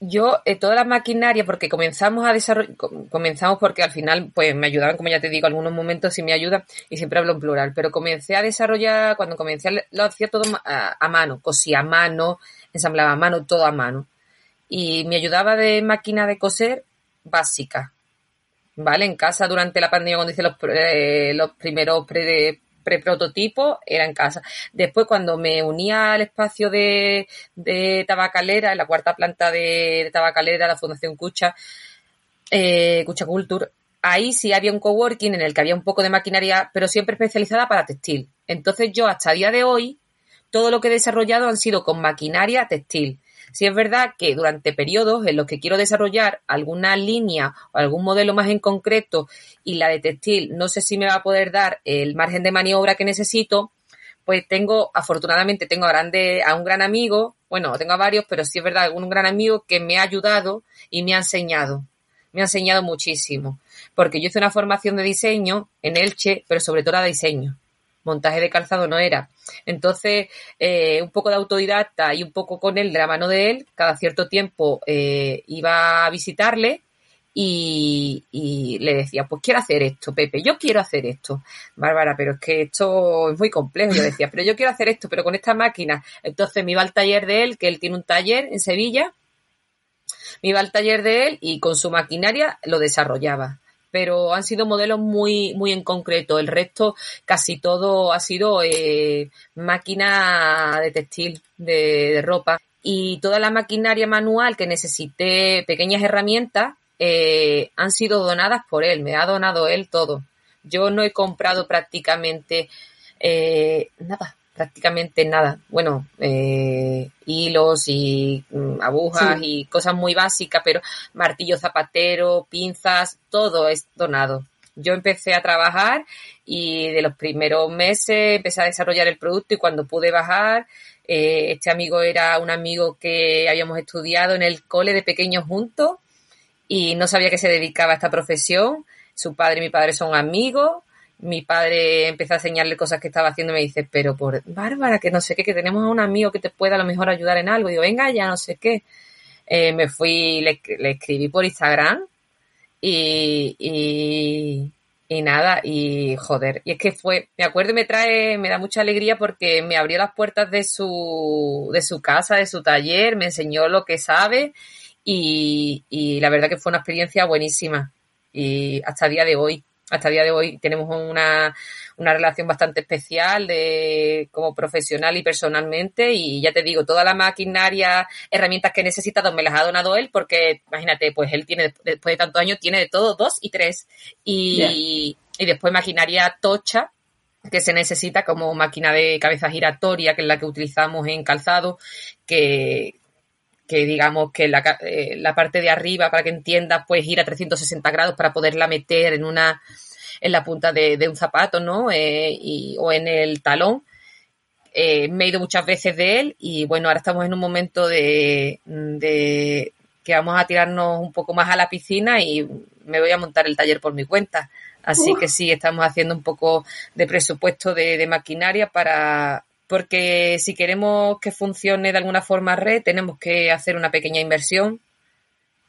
yo eh, toda la maquinaria, porque comenzamos a desarrollar, comenzamos porque al final, pues me ayudaban, como ya te digo, algunos momentos sí me ayuda y siempre hablo en plural, pero comencé a desarrollar, cuando comencé, lo hacía todo a, mano, cosía a mano, ensamblaba a mano, todo a mano. Y me ayudaba de máquina de coser básica, ¿vale? En casa durante la pandemia, cuando hice los, eh, primeros pre, pre-prototipo era en casa. Después, cuando me unía al espacio de, tabacalera, en la cuarta planta de, tabacalera, la Fundación Cucha, eh, Cucha Culture, ahí sí había un coworking en el que había un poco de maquinaria, pero siempre especializada para textil. Entonces yo hasta día de hoy, todo lo que he desarrollado han sido con maquinaria textil. Si es verdad que durante periodos en los que quiero desarrollar alguna línea o algún modelo más en concreto y la de textil no sé si me va a poder dar el margen de maniobra que necesito, pues tengo, afortunadamente, tengo a, grande, a un gran amigo, bueno, tengo a varios, pero sí es verdad, un gran amigo que me ha ayudado y me ha enseñado. me ha enseñado muchísimo, porque yo hice una formación de diseño en Elche, pero sobre todo de diseño. Montaje de calzado no era. Entonces, eh, un poco de autodidacta y un poco con él, de la mano de él, cada cierto tiempo eh, iba a visitarle y, le decía, pues quiero hacer esto, Pepe, yo quiero hacer esto. Bárbara, pero es que esto es muy complejo. Yo decía, pero yo quiero hacer esto, pero con esta máquina. Entonces me iba al taller de él, que él tiene un taller en Sevilla, me iba al taller de él y con su maquinaria lo desarrollaba. Pero han sido modelos muy, muy en concreto. El resto, casi todo ha sido eh, máquina de textil, de, de ropa. Y toda la maquinaria manual que necesité, pequeñas herramientas, eh, han sido donadas por él, me ha donado él todo. Yo no he comprado prácticamente eh, nada, prácticamente nada. Bueno, eh, hilos y mm, agujas y cosas muy básicas, pero martillo zapatero, pinzas, todo es donado. Yo empecé a trabajar y de los primeros meses empecé a desarrollar el producto y cuando pude bajar, este amigo era un amigo que habíamos estudiado en el cole de pequeños juntos y no sabía que se dedicaba a esta profesión. Su padre y mi padre son amigos. Mi padre empezó a enseñarle cosas que estaba haciendo y me dice, pero por Bárbara, que no sé qué, que tenemos a un amigo que te pueda a lo mejor ayudar en algo. Y digo, venga, ya no sé qué. Eh, me fui, le, escribí por Instagram y, y, y, nada, y joder. Y es que fue, me acuerdo y me trae, me da mucha alegría porque me abrió las puertas de su, de su casa, de su taller, me enseñó lo que sabe y, y la verdad que fue una experiencia buenísima y hasta día de hoy hasta el día de hoy tenemos una, una, relación bastante especial de como profesional y personalmente y ya te digo, toda la maquinaria, herramientas que he necesitado me las ha donado él porque imagínate, pues él tiene, después de tantos años, tiene de todo, dos y tres y, y después maquinaria tocha que se necesita como máquina de cabeza giratoria, que es la que utilizamos en calzado, que, que digamos que la, eh, la parte de arriba, para que entiendas, pues gira 360 grados para poderla meter en una en la punta de, de un zapato, ¿no? Eh, y, o en el talón. Eh, me he ido muchas veces de él y bueno, ahora estamos en un momento de, de que vamos a tirarnos un poco más a la piscina y me voy a montar el taller por mi cuenta. Así que sí, estamos haciendo un poco de presupuesto de, de maquinaria para, porque si queremos que funcione de alguna forma red, tenemos que hacer una pequeña inversión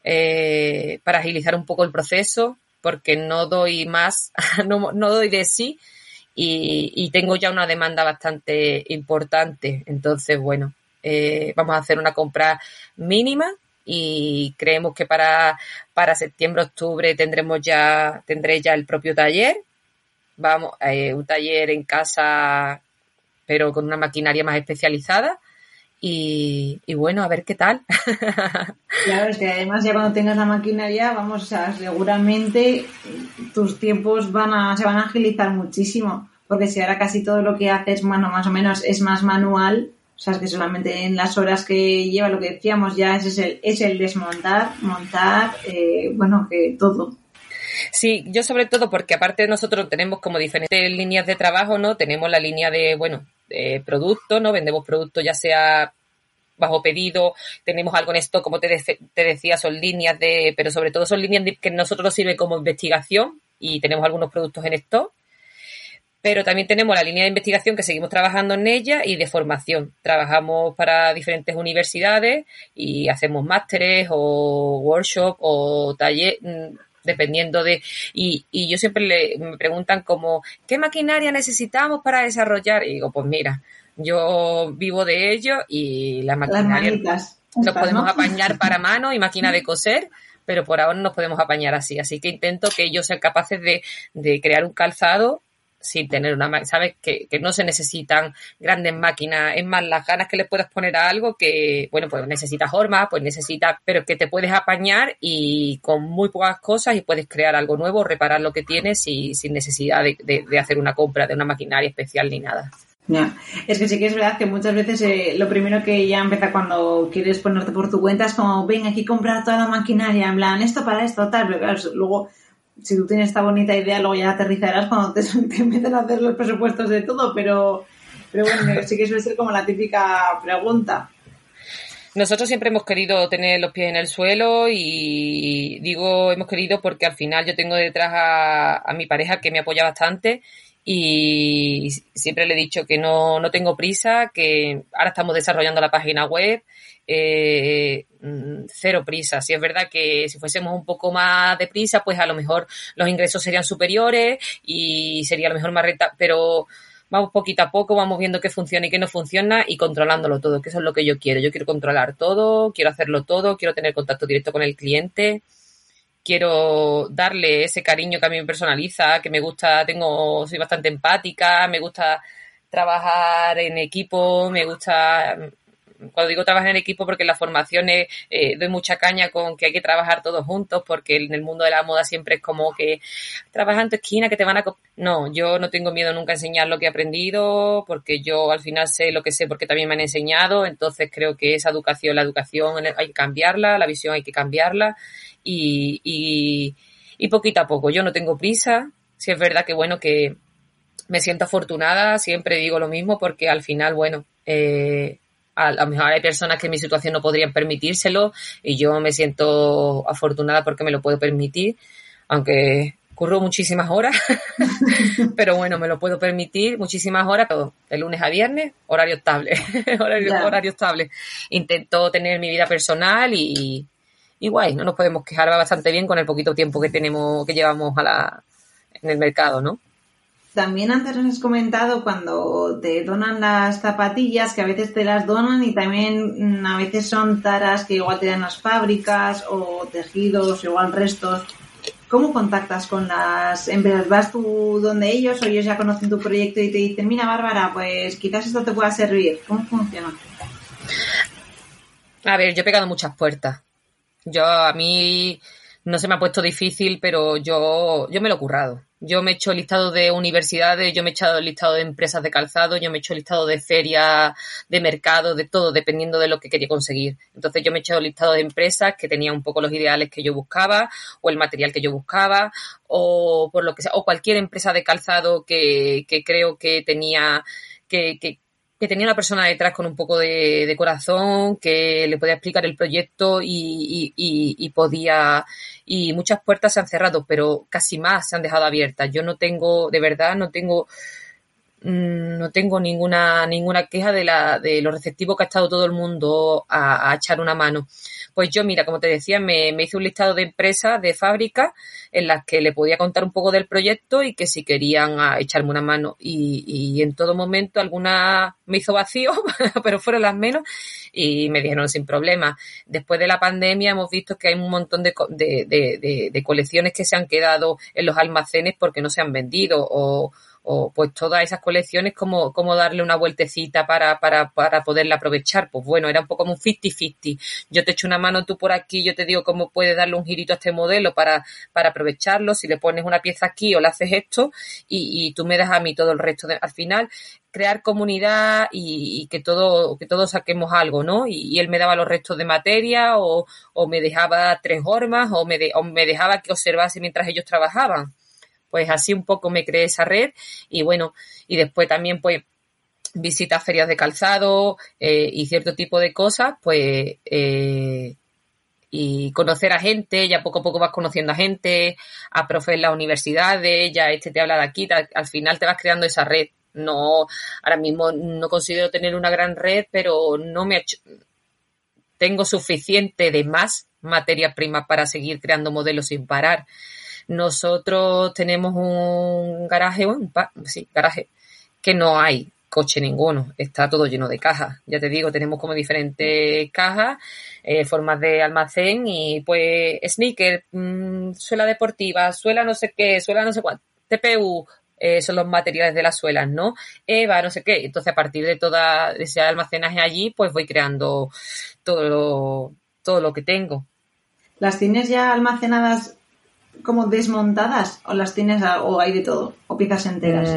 eh, para agilizar un poco el proceso, porque no doy más, (laughs) no, doy de sí y, tengo ya una demanda bastante importante. Entonces, bueno, eh, vamos a hacer una compra mínima y creemos que para, para septiembre, octubre tendremos ya, tendré ya el propio taller. Vamos, eh, un taller en casa pero con una maquinaria más especializada. Y, bueno, a ver qué tal. (laughs) Claro, es que además ya cuando tengas la maquinaria, vamos, a seguramente tus tiempos van a, se van a agilizar muchísimo, porque si ahora casi todo lo que haces, bueno, más o menos es más manual, o sea, es que solamente en las horas que lleva lo que decíamos ya es el, es el desmontar, montar, eh, bueno, que todo. Sí, yo sobre todo porque aparte nosotros tenemos como diferentes líneas de trabajo, ¿no? Tenemos la línea de, bueno, de producto, ¿no? Vendemos productos ya sea bajo pedido, tenemos algo en esto, como te, te decía, son líneas de, pero sobre todo son líneas que nosotros nos sirven como investigación y tenemos algunos productos en esto. Pero también tenemos la línea de investigación que seguimos trabajando en ella y de formación. Trabajamos para diferentes universidades y hacemos másteres o workshops o talleres dependiendo de... Y, y yo siempre le, me preguntan como, ¿qué maquinaria necesitamos para desarrollar? Y digo, pues mira, yo vivo de ello y la maquinaria nos podemos apañar (laughs) para mano y máquina de coser, pero por ahora no nos podemos apañar así. Así que intento que ellos sean capaces de, de crear un calzado sin tener una máquina, sabes que, que, no se necesitan grandes máquinas, es más las ganas que le puedas poner a algo que, bueno, pues necesitas hormas, pues necesitas, pero que te puedes apañar y con muy pocas cosas y puedes crear algo nuevo, reparar lo que tienes y sin necesidad de, de, hacer una compra de una maquinaria especial ni nada. Ya. Es que sí que es verdad que muchas veces eh, lo primero que ya empieza cuando quieres ponerte por tu cuenta es como, ven aquí comprar toda la maquinaria, en plan, esto para esto, tal, pero claro, luego si tú tienes esta bonita idea, luego ya aterrizarás cuando te, (laughs) te a hacer los presupuestos de todo, pero, pero bueno, sí que suele ser como la típica pregunta. Nosotros siempre hemos querido tener los pies en el suelo y digo hemos querido porque al final yo tengo detrás a, a mi pareja que me apoya bastante y siempre le he dicho que no, no tengo prisa, que ahora estamos desarrollando la página web, eh, mm, cero prisa. Si es verdad que si fuésemos un poco más de prisa, pues a lo mejor los ingresos serían superiores y sería a lo mejor más renta, pero vamos poquito a poco, vamos viendo qué funciona y qué no funciona y controlándolo todo, que eso es lo que yo quiero. Yo quiero controlar todo, quiero hacerlo todo, quiero tener contacto directo con el cliente, quiero darle ese cariño que a mí me personaliza, que me gusta, tengo, soy bastante empática, me gusta trabajar en equipo, me gusta cuando digo trabajar en equipo porque en las formaciones eh, doy mucha caña con que hay que trabajar todos juntos porque en el mundo de la moda siempre es como que trabaja en tu esquina que te van a... No, yo no tengo miedo nunca a enseñar lo que he aprendido porque yo al final sé lo que sé porque también me han enseñado, entonces creo que esa educación, la educación hay que cambiarla, la visión hay que cambiarla y, y, y poquito a poco. Yo no tengo prisa, si es verdad que bueno que me siento afortunada, siempre digo lo mismo porque al final, bueno, eh, a lo mejor hay personas que en mi situación no podrían permitírselo y yo me siento afortunada porque me lo puedo permitir, aunque curro muchísimas horas, (laughs) pero bueno, me lo puedo permitir muchísimas horas, todo, de lunes a viernes, horario estable, (laughs) horario, horario estable. Intento tener mi vida personal y, y guay, no nos podemos quejar bastante bien con el poquito tiempo que tenemos, que llevamos a la, en el mercado, ¿no? También antes nos has comentado cuando te donan las zapatillas, que a veces te las donan y también mm, a veces son taras que igual te dan las fábricas o tejidos, igual restos. ¿Cómo contactas con las empresas? ¿Vas tú donde ellos o ellos ya conocen tu proyecto y te dicen, mira Bárbara, pues quizás esto te pueda servir? ¿Cómo funciona? A ver, yo he pegado muchas puertas. Yo a mí no se me ha puesto difícil, pero yo, yo me lo he currado. Yo me he hecho listado de universidades, yo me he echado listado de empresas de calzado, yo me he hecho listado de ferias, de mercado, de todo, dependiendo de lo que quería conseguir. Entonces yo me he echado listado de empresas que tenían un poco los ideales que yo buscaba, o el material que yo buscaba, o por lo que sea, o cualquier empresa de calzado que, que creo que tenía, que, que, que tenía una persona detrás con un poco de, corazón, que le podía explicar el proyecto y, y, y, y, podía, y muchas puertas se han cerrado, pero casi más se han dejado abiertas. Yo no tengo, de verdad, no tengo, mm, no tengo ninguna, ninguna queja de la, de lo receptivo que ha estado todo el mundo a, a echar una mano. Pues yo, mira, como te decía, me, me hice un listado de empresas, de fábricas, en las que le podía contar un poco del proyecto y que si querían a echarme una mano. Y, y en todo momento alguna me hizo vacío, (laughs) pero fueron las menos, y me dijeron sin problema. Después de la pandemia hemos visto que hay un montón de, de, de, de colecciones que se han quedado en los almacenes porque no se han vendido o o pues todas esas colecciones, como cómo darle una vueltecita para, para, para poderla aprovechar. Pues bueno, era un poco como un 50-50. Yo te echo una mano tú por aquí, yo te digo cómo puedes darle un girito a este modelo para, para aprovecharlo, si le pones una pieza aquí o le haces esto, y, y tú me das a mí todo el resto. De, al final, crear comunidad y, que todo que todos saquemos algo, ¿no? Y, y, él me daba los restos de materia o, o me dejaba tres hormas o me, de, o me dejaba que observase mientras ellos trabajaban pues así un poco me creé esa red y bueno, y después también pues visitas ferias de calzado eh, y cierto tipo de cosas, pues eh, y conocer a gente, ya poco a poco vas conociendo a gente, a profes en las universidades, ya este te habla de aquí, al final te vas creando esa red. No, ahora mismo no considero tener una gran red, pero no me tengo suficiente de más materia prima para seguir creando modelos sin parar. Nosotros tenemos un garaje, un sí, garaje, que no hay coche ninguno, está todo lleno de cajas. Ya te digo, tenemos como diferentes cajas, eh, formas de almacén y pues sneaker, mmm, suela deportiva, suela no sé qué, suela no sé cuánto, TPU, eh, son los materiales de las suelas, ¿no? EVA, no sé qué. Entonces, a partir de toda ese almacenaje allí, pues voy creando todo lo, todo lo que tengo. ¿Las tienes ya almacenadas como desmontadas o las tienes a, o hay de todo o piezas enteras?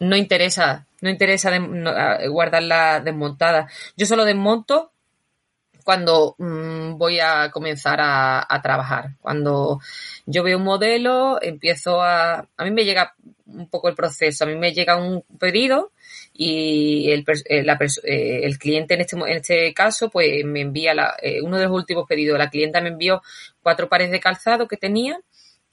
Mm, no interesa, no interesa de, no, guardarla desmontada. Yo solo desmonto cuando mm, voy a comenzar a, trabajar. Cuando yo veo un modelo, empiezo a... A mí me llega un poco el proceso, a mí me llega un pedido y el, eh, eh, el cliente en este, en este caso pues me envía la, eh, uno de los últimos pedidos. La clienta me envió cuatro pares de calzado que tenía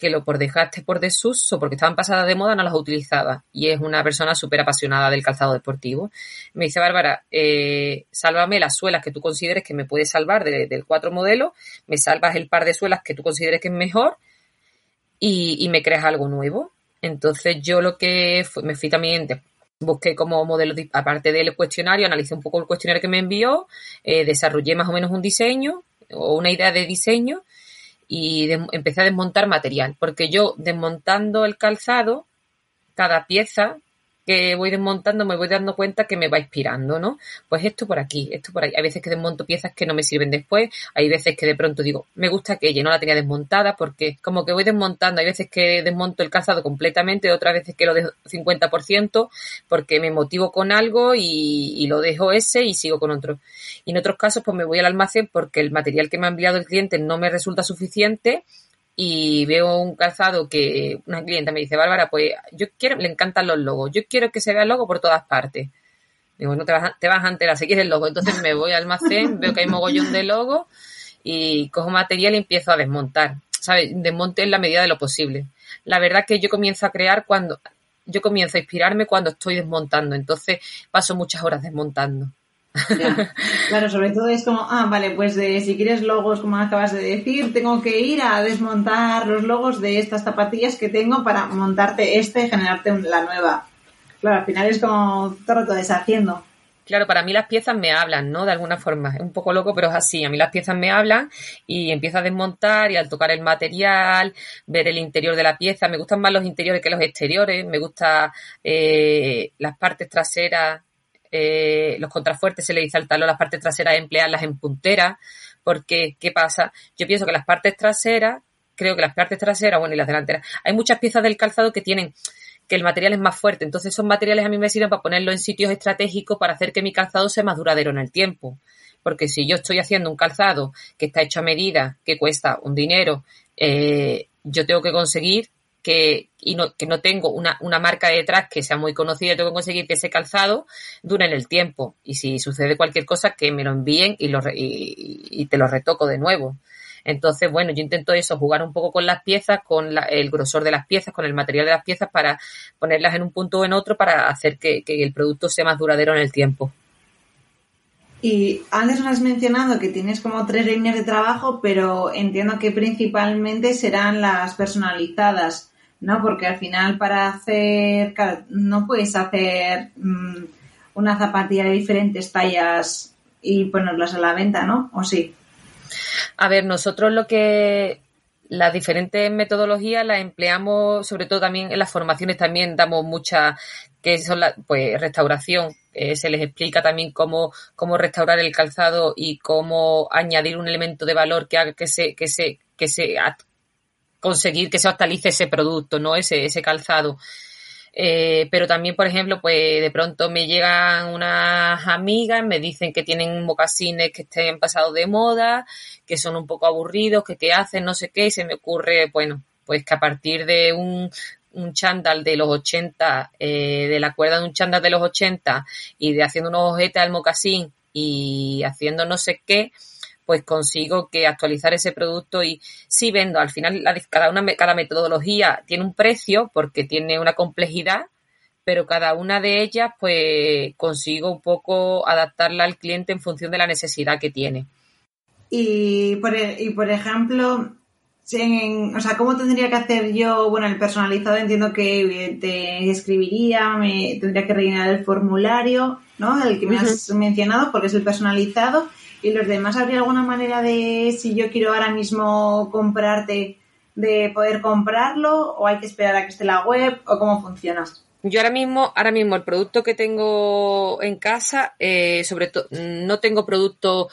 que lo por dejaste por desuso, porque estaban pasadas de moda, no las utilizaba. Y es una persona súper apasionada del calzado deportivo. Me dice, Bárbara, eh, sálvame las suelas que tú consideres que me puedes salvar del cuatro modelo, me salvas el par de suelas que tú consideres que es mejor y, y me creas algo nuevo. Entonces yo lo que me fui también, busqué como modelo, aparte del cuestionario, analicé un poco el cuestionario que me envió, eh, desarrollé más o menos un diseño o una idea de diseño y empecé a desmontar material, porque yo desmontando el calzado, cada pieza que voy desmontando me voy dando cuenta que me va inspirando, ¿no? Pues esto por aquí, esto por ahí. Hay veces que desmonto piezas que no me sirven después, hay veces que de pronto digo, me gusta que ella no la tenía desmontada porque como que voy desmontando, hay veces que desmonto el calzado completamente, otras veces que lo dejo 50% porque me motivo con algo y, y lo dejo ese y sigo con otro. Y en otros casos pues me voy al almacén porque el material que me ha enviado el cliente no me resulta suficiente y veo un calzado que una clienta me dice, Bárbara, pues yo quiero, le encantan los logos, yo quiero que se vea el logo por todas partes. Digo, no te vas, a, te vas a enterar si quieres el logo. Entonces me voy al almacén, (laughs) veo que hay mogollón de logo y cojo material y empiezo a desmontar. ¿Sabes? Desmonte en la medida de lo posible. La verdad que yo comienzo a crear cuando, yo comienzo a inspirarme cuando estoy desmontando. Entonces paso muchas horas desmontando. Claro, sobre todo es como, ah, vale, pues de, si quieres logos, como acabas de decir, tengo que ir a desmontar los logos de estas zapatillas que tengo para montarte este y generarte la nueva. Claro, al final es como todo rato deshaciendo. Claro, para mí las piezas me hablan, ¿no? De alguna forma. Es un poco loco, pero es así. A mí las piezas me hablan y empiezo a desmontar y al tocar el material, ver el interior de la pieza. Me gustan más los interiores que los exteriores. Me gustan eh, las partes traseras eh, los contrafuertes se le dice al talón las partes traseras emplearlas en puntera, porque ¿qué pasa? Yo pienso que las partes traseras, creo que las partes traseras, bueno, y las delanteras, hay muchas piezas del calzado que tienen que el material es más fuerte, entonces esos materiales a mí me sirven para ponerlo en sitios estratégicos para hacer que mi calzado sea más duradero en el tiempo. Porque si yo estoy haciendo un calzado que está hecho a medida, que cuesta un dinero, eh, yo tengo que conseguir que, y no, que no tengo una, una marca detrás que sea muy conocida, tengo que conseguir que ese calzado dure en el tiempo. Y si sucede cualquier cosa, que me lo envíen y, lo, y, te lo retoco de nuevo. Entonces, bueno, yo intento eso, jugar un poco con las piezas, con el grosor de las piezas, con el material de las piezas para ponerlas en un punto o en otro para hacer que, que el producto sea más duradero en el tiempo. Y antes nos has mencionado que tienes como tres líneas de trabajo, pero entiendo que principalmente serán las personalizadas. ¿No? Porque al final para hacer, no puedes hacer mm, una zapatilla de diferentes tallas y ponerlas a la venta, ¿no? ¿O sí? A ver, nosotros lo que las diferentes metodologías las empleamos sobre todo también en las formaciones también damos mucha que son la pues restauración se les explica también cómo cómo restaurar el calzado y cómo añadir un elemento de valor que haga que se que se que se conseguir que se actualice ese producto, ¿no? Ese, ese calzado. Eh, pero también, por ejemplo, pues de pronto me llegan unas amigas, me dicen que tienen mocasines que estén pasados de moda, que son un poco aburridos, que qué hacen, no sé qué, y se me ocurre, bueno, pues que a partir de un, un chándal de los 80, eh, de la cuerda de un chándal de los 80 y de haciendo unos ojetes al mocasín y haciendo no sé qué, pues consigo que actualizar ese producto y sí vendo. Al final, cada, una, cada metodología tiene un precio porque tiene una complejidad, pero cada una de ellas, pues consigo un poco adaptarla al cliente en función de la necesidad que tiene. Y por, e, y por ejemplo, o sea, ¿cómo tendría que hacer yo? Bueno, el personalizado entiendo que te escribiría, me tendría que rellenar el formulario, ¿no? El que me has mencionado, porque es el personalizado. ¿Y los demás habría alguna manera de, si yo quiero ahora mismo comprarte, de poder comprarlo o hay que esperar a que esté la web o cómo funciona? Yo ahora mismo, ahora mismo el producto que tengo en casa, eh, sobre todo, no tengo producto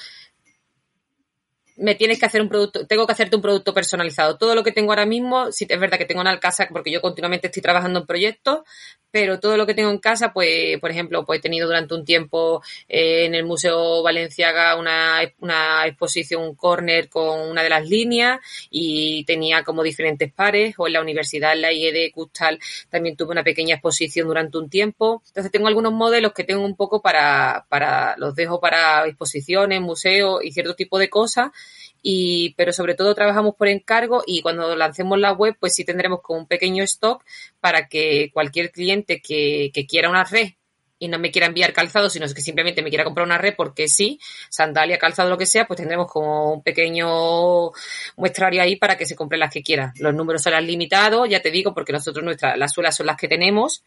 me tienes que hacer un producto, tengo que hacerte un producto personalizado. Todo lo que tengo ahora mismo, si es verdad que tengo en casa, porque yo continuamente estoy trabajando en proyectos, pero todo lo que tengo en casa, pues, por ejemplo, pues he tenido durante un tiempo eh, en el Museo Valenciaga una, una exposición, un corner con una de las líneas y tenía como diferentes pares, o en la universidad, en la IED Custal, también tuve una pequeña exposición durante un tiempo. Entonces tengo algunos modelos que tengo un poco para, para, los dejo para exposiciones, museos y cierto tipo de cosas y pero sobre todo trabajamos por encargo y cuando lancemos la web pues sí tendremos como un pequeño stock para que cualquier cliente que, que quiera una red y no me quiera enviar calzado, sino que simplemente me quiera comprar una red porque sí, sandalia, calzado, lo que sea, pues tendremos como un pequeño muestrario ahí para que se compre las que quiera. Los números serán limitados, ya te digo, porque nosotros nuestras, las suelas son las que tenemos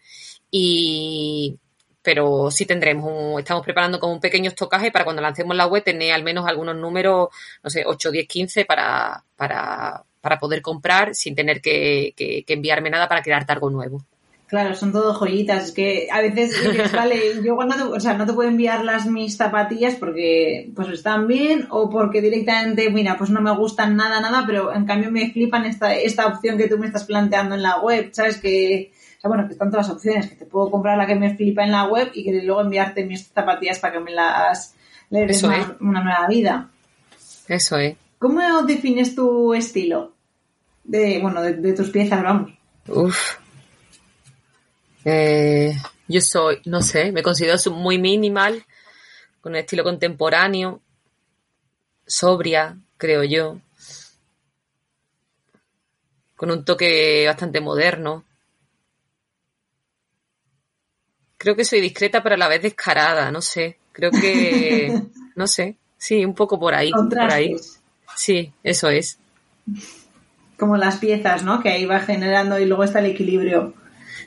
y, pero sí tendremos un, estamos preparando como un pequeño estocaje para cuando lancemos la web tener al menos algunos números, no sé, 8, 10, 15 para, para, para poder comprar sin tener que, que, que enviarme nada para crearte algo nuevo. Claro, son todo joyitas. Que a veces dices, vale, (laughs) yo cuando, o sea, no te puedo enviar las mis zapatillas porque pues están bien o porque directamente, mira, pues no me gustan nada, nada, pero en cambio me flipan esta, esta opción que tú me estás planteando en la web, ¿sabes? Que, sea, bueno, que están todas las opciones, que te puedo comprar la que me flipa en la web y que luego enviarte mis zapatillas para que me las le des una, una, nueva vida. Eso es. ¿Cómo defines tu estilo? De, bueno, de, de tus piezas, vamos. Uf. Eh, yo soy, no sé, me considero muy minimal, con un estilo contemporáneo, sobria, creo yo, con un toque bastante moderno. Creo que soy discreta pero a la vez descarada, no sé. Creo que, (laughs) no sé, sí, un poco por ahí. Por ahí. Sí, eso es. Como las piezas, ¿no? Que ahí va generando y luego está el equilibrio.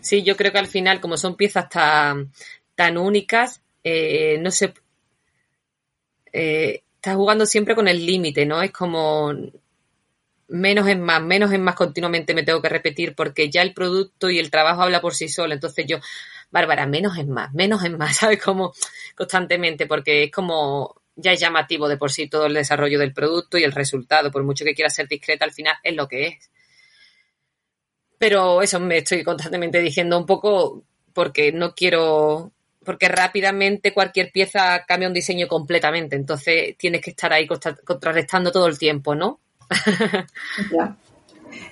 Sí, yo creo que al final, como son piezas tan, tan únicas, eh, no sé, eh, estás jugando siempre con el límite, ¿no? Es como menos es más, menos es más continuamente me tengo que repetir porque ya el producto y el trabajo habla por sí solo. Entonces yo, Bárbara, menos es más, menos es más, (laughs) ¿sabes? Como constantemente, porque es como ya es llamativo de por sí todo el desarrollo del producto y el resultado, por mucho que quiera ser discreta, al final es lo que es. Pero eso me estoy constantemente diciendo un poco porque no quiero, porque rápidamente cualquier pieza cambia un diseño completamente, entonces tienes que estar ahí contrarrestando todo el tiempo, ¿no? (laughs) ya.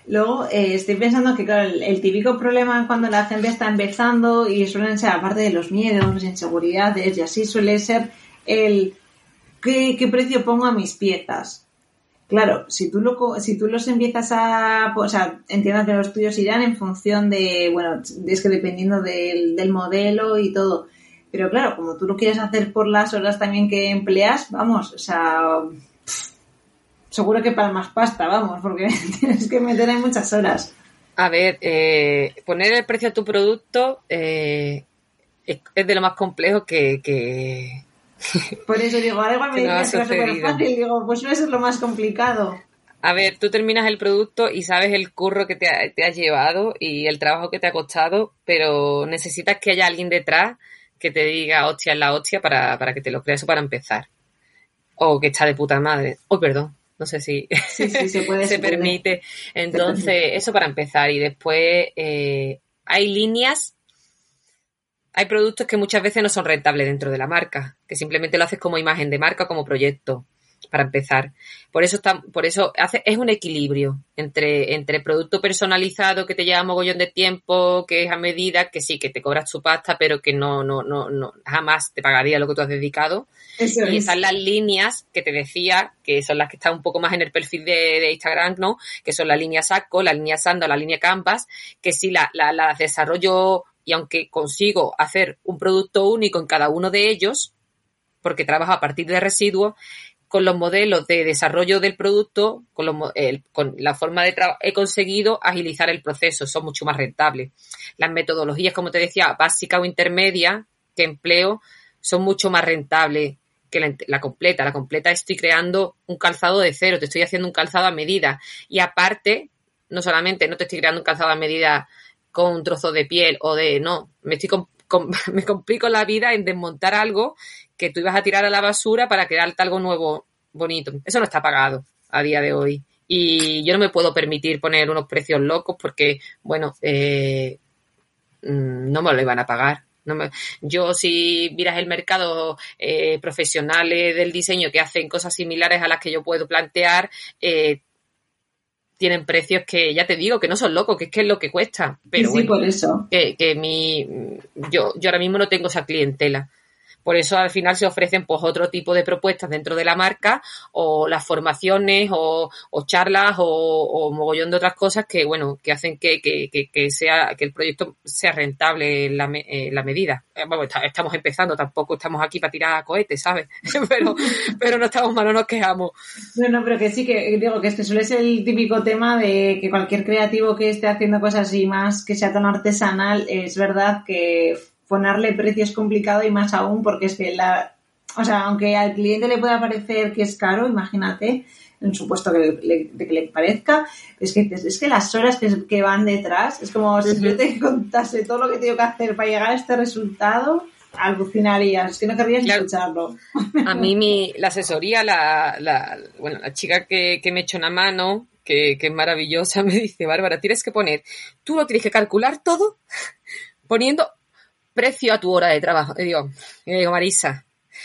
Luego eh, estoy pensando que, claro, el, típico problema cuando la gente está empezando y suelen ser, aparte de los miedos, las inseguridades y así, suele ser el ¿qué, precio pongo a mis piezas? Claro, si tú, lo, si tú los empiezas a... O sea, entiendo que los tuyos irán en función de, bueno, es que dependiendo del, del modelo y todo. Pero claro, como tú lo quieres hacer por las horas también que empleas, vamos, o sea, seguro que para más pasta, vamos, porque (laughs) tienes que meter en muchas horas. A ver, eh, poner el precio a tu producto eh, es, de lo más complejo que... (laughs) Por eso digo, ahora igual me dices que es súper fácil, digo, pues no es lo más complicado. A ver, tú terminas el producto y sabes el curro que te, ha, te has llevado y el trabajo que te ha costado, pero necesitas que haya alguien detrás que te diga hostia es la hostia para, para que te lo creas o para empezar. O que está de puta madre. Oh, perdón. No sé si se, puede, (laughs) se, permite. Entonces, eso para empezar. Y después eh, hay líneas, hay productos que muchas veces no son rentables dentro de la marca, que simplemente lo haces como imagen de marca, como proyecto para empezar. Por eso está, por eso hace, es un equilibrio entre, entre producto personalizado que te lleva mogollón de tiempo, que es a medida, que sí, que te cobras tu pasta, pero que no, no, no, no, jamás te pagaría lo que tú has dedicado. y esas las líneas que te decía, que son las que están un poco más en el perfil de, Instagram, ¿no? Que son la línea saco, la línea sando, la línea canvas, que la, la, la desarrollo y aunque consigo hacer un producto único en cada uno de ellos, porque trabajo a partir de residuos, con los modelos de desarrollo del producto, con, con la forma de trabajo, he conseguido agilizar el proceso, son mucho más rentables. Las metodologías, como te decía, básica o intermedia que empleo, son mucho más rentables que la, la, completa. La completa estoy creando un calzado de cero, te estoy haciendo un calzado a medida. Y aparte, no solamente no te estoy creando un calzado a medida con un trozo de piel o de, no, me estoy (laughs) me complico la vida en desmontar algo que tú ibas a tirar a la basura para crearte algo nuevo, bonito. Eso no está pagado a día de hoy. Y yo no me puedo permitir poner unos precios locos porque, bueno, eh, mm, no me lo iban a pagar. No me, yo, si miras el mercado, eh, profesionales del diseño que hacen cosas similares a las que yo puedo plantear, eh, tienen precios que ya te digo que no son locos, que es que es lo que cuesta. Pero sí, por eso. Que, que mi, yo, yo ahora mismo no tengo esa clientela. Por eso al final se ofrecen pues otro tipo de propuestas dentro de la marca o las formaciones o, o charlas o, mogollón de otras cosas que bueno que hacen que, que, que, sea que el proyecto sea rentable en la, en la medida. Eh, bueno, estamos empezando, tampoco estamos aquí para tirar cohetes, ¿sabes? (laughs) pero, pero no estamos mal, no nos quejamos. Bueno, pero que sí que digo que este suele ser el típico tema de que cualquier creativo que esté haciendo cosas así más que sea tan artesanal, es verdad que ponerle precio es complicado y más aún porque es que la, o sea, aunque al cliente le pueda parecer que es caro, imagínate, en supuesto que le, de que le parezca, es que, es que las horas que, que van detrás, es como si yo te contase todo lo que tengo que hacer para llegar a este resultado, alucinarías, es que no querrías escucharlo. A mí mi, la asesoría, la, la, bueno, la chica que, que me echó una mano, que, que es maravillosa, (laughs) me dice, Bárbara, tienes que poner, tú lo tienes que calcular todo poniendo precio a tu hora de trabajo. Y digo, y digo, Marisa,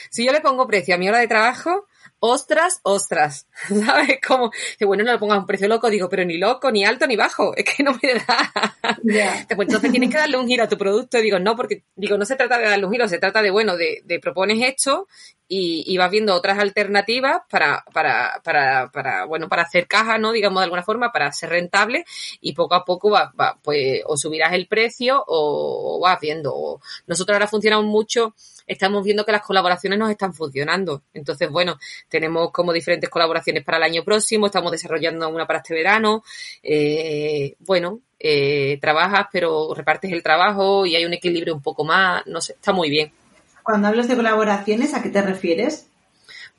si yo le pongo precio a mi hora de trabajo, ostras, ostras, (laughs) ¿sabes? Como, que bueno, no le pongas un precio loco, digo, pero ni loco, ni alto, ni bajo, (laughs) es que no me da. Yeah. (laughs) Pues entonces tienes que darle un giro a tu producto, digo, no, porque, digo, no se trata de darle un giro, se trata de, bueno, de, de propones esto y, y, vas viendo otras alternativas para, para, para, para, bueno, para hacer caja, ¿no? Digamos de alguna forma, para ser rentable y poco a poco va, va pues, o subirás el precio o, vas viendo. Nosotros ahora funcionamos mucho estamos viendo que las colaboraciones nos están funcionando. Entonces, bueno, tenemos como diferentes colaboraciones para el año próximo, estamos desarrollando una para este verano. Eh, bueno, eh, trabajas, pero repartes el trabajo y hay un equilibrio un poco más, no sé, está muy bien. Cuando hablas de colaboraciones, ¿a qué te refieres?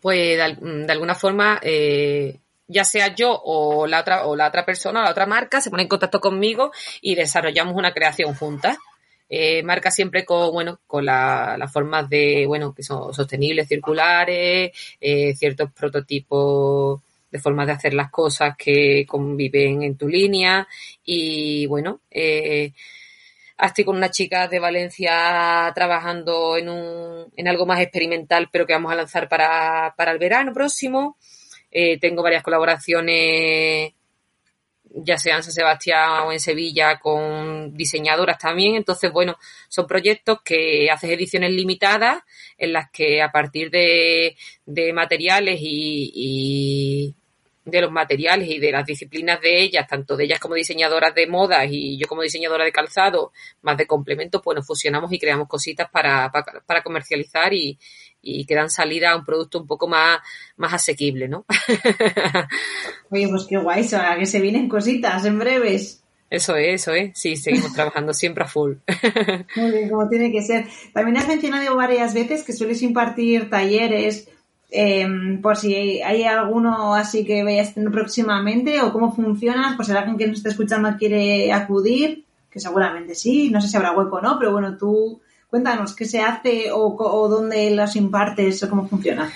Pues de, alguna forma, eh, ya sea yo o la otra o la otra persona o la otra marca se pone en contacto conmigo y desarrollamos una creación juntas. Eh, marca siempre con, bueno, con las la formas de, bueno, que son sostenibles, circulares, eh, ciertos prototipos de formas de hacer las cosas que conviven en tu línea y bueno, eh, estoy con una chica de Valencia trabajando en, un, en algo más experimental pero que vamos a lanzar para, para el verano próximo. Eh, tengo varias colaboraciones ya sea en San Sebastián o en Sevilla, con diseñadoras también. Entonces, bueno, son proyectos que haces ediciones limitadas en las que a partir de, de materiales y, de los materiales y de las disciplinas de ellas, tanto de ellas como diseñadoras de modas y yo como diseñadora de calzado, más de complementos, pues nos fusionamos y creamos cositas para, para, para comercializar y, y que dan salida a un producto un poco más, más asequible, ¿no? (laughs) Oye, pues qué guay, que se vienen cositas en breves. Eso es, eso es. Sí, seguimos trabajando siempre a full. Muy bien, como tiene que ser. También has mencionado varias veces que sueles impartir talleres, eh, por si hay alguno así que vayas tener próximamente o cómo funciona, pues si alguien que nos está escuchando quiere acudir, que seguramente sí, no sé si habrá hueco o no, pero bueno, tú Cuéntanos, ¿qué se hace o, o dónde las impartes o cómo funciona?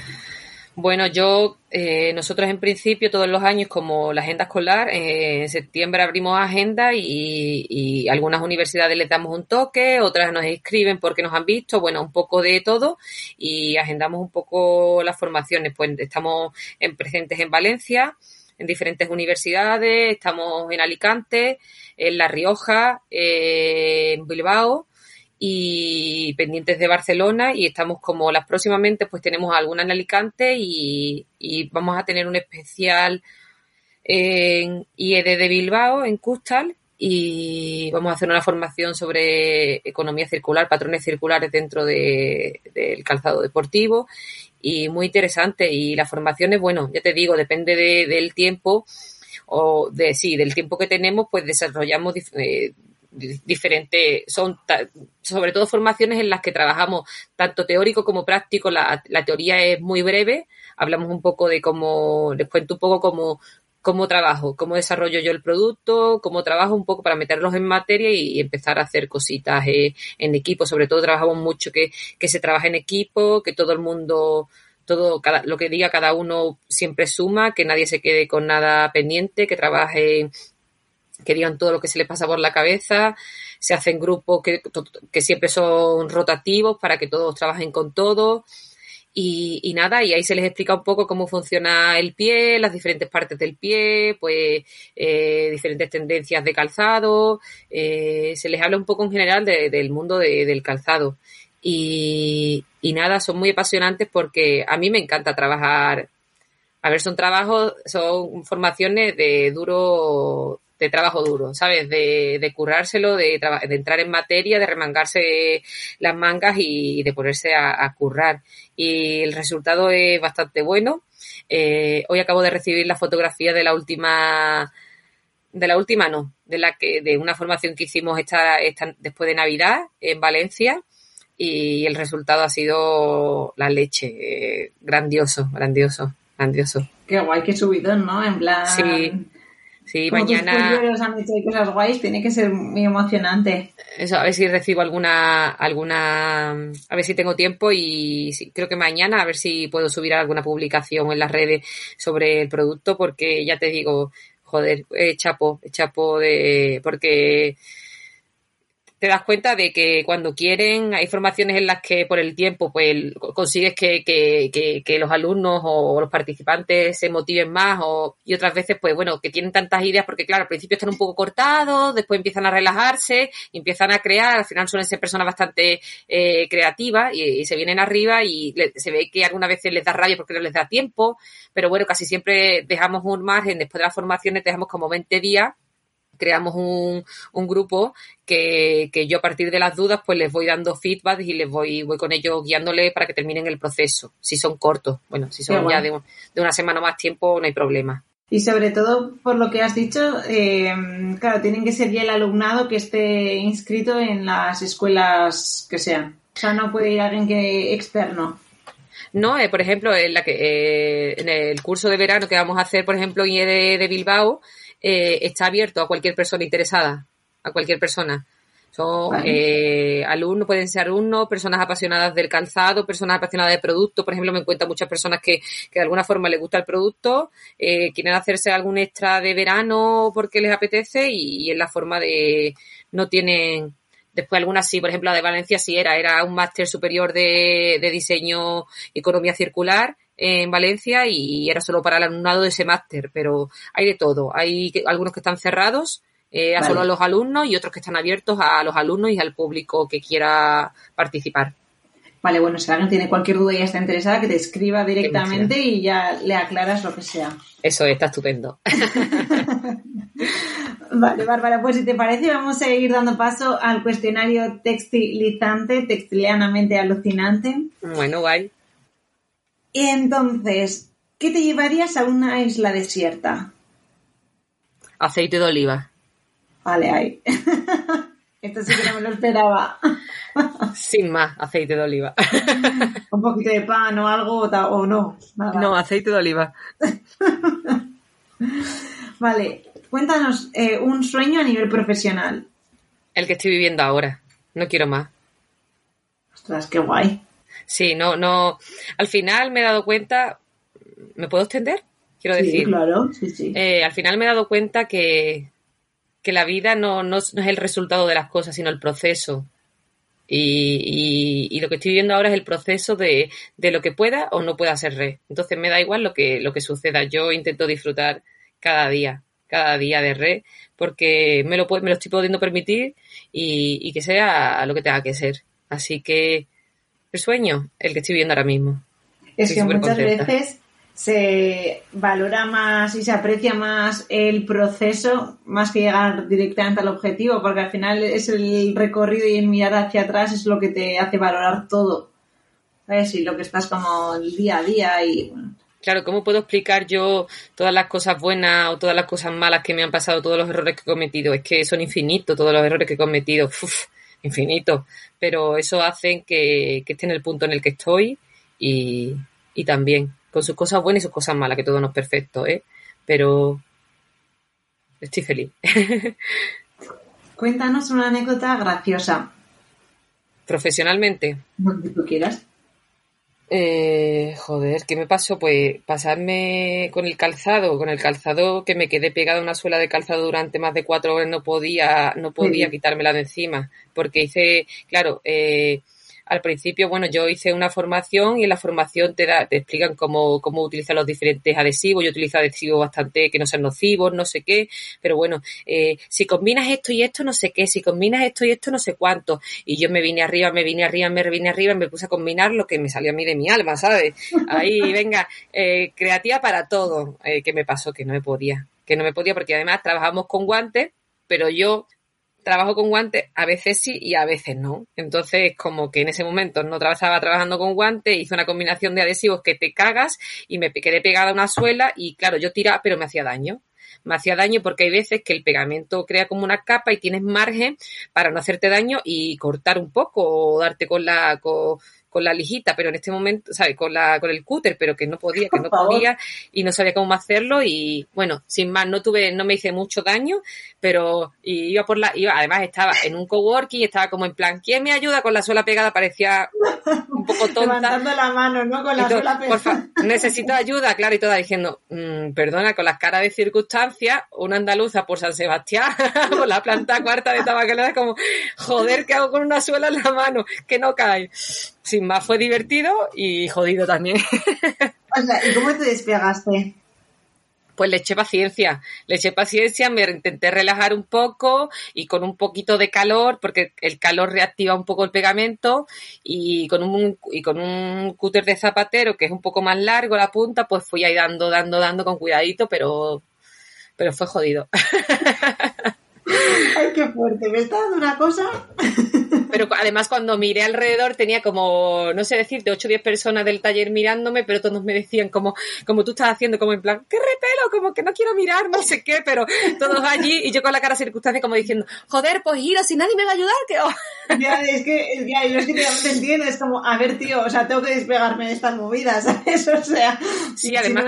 Bueno, yo, eh, nosotros en principio todos los años, como la agenda escolar, eh, en septiembre abrimos agenda y, y, algunas universidades les damos un toque, otras nos escriben porque nos han visto, bueno, un poco de todo y agendamos un poco las formaciones. Pues estamos en, presentes en Valencia, en diferentes universidades, estamos en Alicante, en La Rioja, eh, en Bilbao y pendientes de Barcelona y estamos como las próximamente pues tenemos alguna en Alicante y, y vamos a tener un especial en IED de Bilbao, en Custal, y vamos a hacer una formación sobre economía circular, patrones circulares dentro de, del calzado deportivo y muy interesante. Y la formación es bueno, ya te digo, depende de, del tiempo o de sí, del tiempo que tenemos, pues desarrollamos eh, diferentes, son sobre todo formaciones en las que trabajamos tanto teórico como práctico. La, la, teoría es muy breve, hablamos un poco de cómo, les cuento un poco cómo, cómo trabajo, cómo desarrollo yo el producto, cómo trabajo un poco para meterlos en materia y, empezar a hacer cositas eh, en equipo. Sobre todo trabajamos mucho que, que se trabaje en equipo, que todo el mundo todo cada, lo que diga cada uno siempre suma, que nadie se quede con nada pendiente, que trabaje que digan todo lo que se les pasa por la cabeza, se hacen grupos que, que siempre son rotativos para que todos trabajen con todos. Y, nada, y ahí se les explica un poco cómo funciona el pie, las diferentes partes del pie, pues eh, diferentes tendencias de calzado, eh, se les habla un poco en general del mundo del calzado. Y, y, nada, son muy apasionantes porque a mí me encanta trabajar. A ver, son trabajos, son formaciones de duro, de trabajo duro, ¿sabes? De, de currárselo, de, de, entrar en materia, de remangarse las mangas y de ponerse a, currar. Y el resultado es bastante bueno. Eh, hoy acabo de recibir la fotografía de la última, de la última no, de la que, de una formación que hicimos esta, esta, después de Navidad en Valencia y el resultado ha sido la leche. Eh, grandioso, grandioso, grandioso. Qué guay, qué subidón, ¿no? En plan. Sí, Sí, mañana. han hecho cosas guays, tiene que ser muy emocionante. Eso, a ver si recibo alguna, alguna, a ver si tengo tiempo y creo que mañana a ver si puedo subir alguna publicación en las redes sobre el producto porque ya te digo, joder, chapo, chapo de, porque te das cuenta de que cuando quieren hay formaciones en las que por el tiempo pues consigues que, que, que, los alumnos o los participantes se motiven más o, y otras veces pues bueno que tienen tantas ideas porque claro al principio están un poco cortados después empiezan a relajarse empiezan a crear al final suelen ser personas bastante eh, creativas y, se vienen arriba y se ve que algunas veces les da rabia porque no les da tiempo pero bueno casi siempre dejamos un margen después de las formaciones dejamos como 20 días creamos un, un grupo que, que, yo a partir de las dudas pues les voy dando feedback y les voy, voy con ellos guiándoles para que terminen el proceso. Si son cortos, bueno, si son ya de, de, una semana más tiempo no hay problema. Y sobre todo, por lo que has dicho, eh, claro, tienen que ser ya el alumnado que esté inscrito en las escuelas que sean. O sea, no puede ir alguien que externo. No, eh, por ejemplo, en, la que, eh, en el curso de verano que vamos a hacer, por ejemplo, IED de Bilbao, eh, está abierto a cualquier persona interesada, a cualquier persona. Son eh, alumnos, pueden ser alumnos, personas apasionadas del calzado, personas apasionadas de producto. Por ejemplo, me encuentro muchas personas que, que de alguna forma les gusta el producto, eh, quieren hacerse algún extra de verano porque les apetece y, y en la forma de no tienen Después algunas sí, por ejemplo la de Valencia sí era, era un máster superior de, de diseño economía circular en Valencia y era solo para el alumnado de ese máster, pero hay de todo. Hay algunos que están cerrados eh, a solo a los alumnos y otros que están abiertos a los alumnos y al público que quiera participar. Vale, bueno, si alguien tiene cualquier duda y está interesada, que te escriba directamente y ya le aclaras lo que sea. Eso está estupendo. (laughs) vale, Bárbara, pues si te parece, vamos a ir dando paso al cuestionario textilizante, textilianamente alucinante. Bueno, guay. Entonces, ¿qué te llevarías a una isla desierta? Aceite de oliva. Vale, ahí. (laughs) Esto sí que no me lo esperaba. (laughs) Sin más, aceite de oliva. (laughs) Un poquito de pan o algo o no. No, aceite de oliva. vale, cuéntanos eh, un sueño a nivel profesional. El que estoy viviendo ahora. No quiero más. Ostras, qué guay. Sí, no, no. Al final me he dado cuenta. ¿Me puedo extender? Quiero sí, decir. claro, sí, sí. Eh, al final me he dado cuenta que, que la vida no, no, es el resultado de las cosas, sino el proceso. Y, y, lo que estoy viendo ahora es el proceso de, de, lo que pueda o no pueda ser re. Entonces me da igual lo que, lo que suceda. Yo intento disfrutar cada día, cada día de re, porque me lo, me lo estoy pudiendo permitir y, y que sea lo que tenga que ser. Así que el sueño, el que estoy viendo ahora mismo. Es que muchas veces se valora más y se aprecia más el proceso más que llegar directamente al objetivo, porque al final es el recorrido y el mirar hacia atrás es lo que te hace valorar todo. ¿Sabes? Y lo que estás como el día a día y Claro, ¿cómo puedo explicar yo todas las cosas buenas o todas las cosas malas que me han pasado, todos los errores que he cometido? Es que son infinitos todos los errores que he cometido. Uf, infinito, pero eso hace que, que esté en el punto en el que estoy y, y también con sus cosas buenas y sus cosas malas, que todo no es perfecto, ¿eh? Pero estoy feliz. (laughs) Cuéntanos una anécdota graciosa. Profesionalmente. Lo que tú quieras. Eh, joder, ¿qué me pasó? Pues pasarme con el calzado, con el calzado que me quedé pegada a una suela de calzado durante más de cuatro horas, no podía, no podía quitármela de encima, porque hice, claro, eh, al principio, bueno, yo hice una formación y en la formación te, da, te explican cómo, cómo utilizar los diferentes adhesivos. Yo utilizo adhesivos bastante que no sean nocivos, no sé qué, pero bueno, eh, si combinas esto y esto, no sé qué, si combinas esto y esto, no sé cuánto. Y yo me vine arriba, me vine arriba, me vine arriba me puse a combinar lo que me salió a mí de mi alma, ¿sabes? Ahí, venga, eh, creativa para todo. Eh, ¿Qué me pasó? Que no me podía. Que no me podía porque además trabajamos con guantes, pero yo trabajo con guantes, a veces sí y a veces no. Entonces, como que en ese momento no estaba trabajando con guantes, hice una combinación de adhesivos que te cagas y me quedé pegada a una suela y claro, yo tiraba, pero me hacía daño. Me hacía daño porque hay veces que el pegamento crea como una capa y tienes margen para no hacerte daño y cortar un poco o darte con la, con, con la lijita, pero en este momento, ¿sabes? Con la, con el cúter, pero que no podía, que no podía y no sabía cómo hacerlo y bueno, sin más, no tuve, no me hice mucho daño, pero iba por la, iba, además estaba en un coworking y estaba como en plan, ¿quién me ayuda con la suela pegada? Parecía un poco tonta. Levantando la mano, ¿no? Con la suela pegada. necesito ayuda, claro, y toda diciendo, mmm, perdona, con las caras de circunstancias, una andaluza por San Sebastián, (laughs) con la planta cuarta de tabacalera, como, joder, ¿qué hago con una suela en la mano? Que no cae sin más fue divertido y jodido también. O sea, ¿y cómo te despegaste? Pues le eché paciencia, le eché paciencia, me intenté relajar un poco y con un poquito de calor, porque el calor reactiva un poco el pegamento y con un, y con un cúter de zapatero que es un poco más largo la punta, pues fui ahí dando, dando, dando con cuidadito, pero, pero fue jodido. (laughs) Ay, qué fuerte, me está dando una cosa. Pero además cuando miré alrededor tenía como, no sé decirte, 8 o 10 personas del taller mirándome, pero todos me decían como, como tú estás haciendo, como en plan, qué repelo, como que no quiero mirar, no sé qué, pero todos allí y yo con la cara circunstancia como diciendo, joder, pues giro, si nadie me va a ayudar, que... Ya, es que, ya, yo es que te entiendo, es como, a ver, tío, o sea, tengo que despegarme de estas movidas, ¿sabes? (laughs) O sea... Sí, además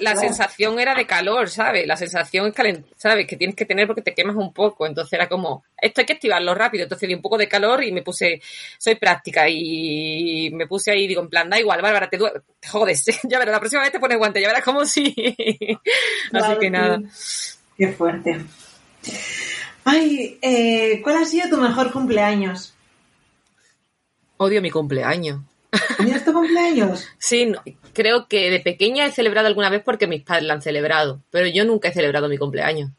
la, sensación era de calor, ¿sabes? La sensación es calent, ¿sabes? Que tienes que tener porque te quemas un poco, entonces era como, esto hay que activarlo rápido, entonces di un poco de calor y me puse, soy práctica y me puse ahí, digo, en plan, da igual, Bárbara, te, te jodes, (laughs) ya verás, la próxima vez te pones guante, ya verás como si. (laughs) Así que nada. Qué fuerte. Ay, eh, ¿cuál ha sido tu mejor cumpleaños? Odio mi cumpleaños. (laughs) ¿Odias tu cumpleaños? sí, creo que de pequeña he celebrado alguna vez porque mis padres la han celebrado, pero yo nunca he celebrado mi cumpleaños.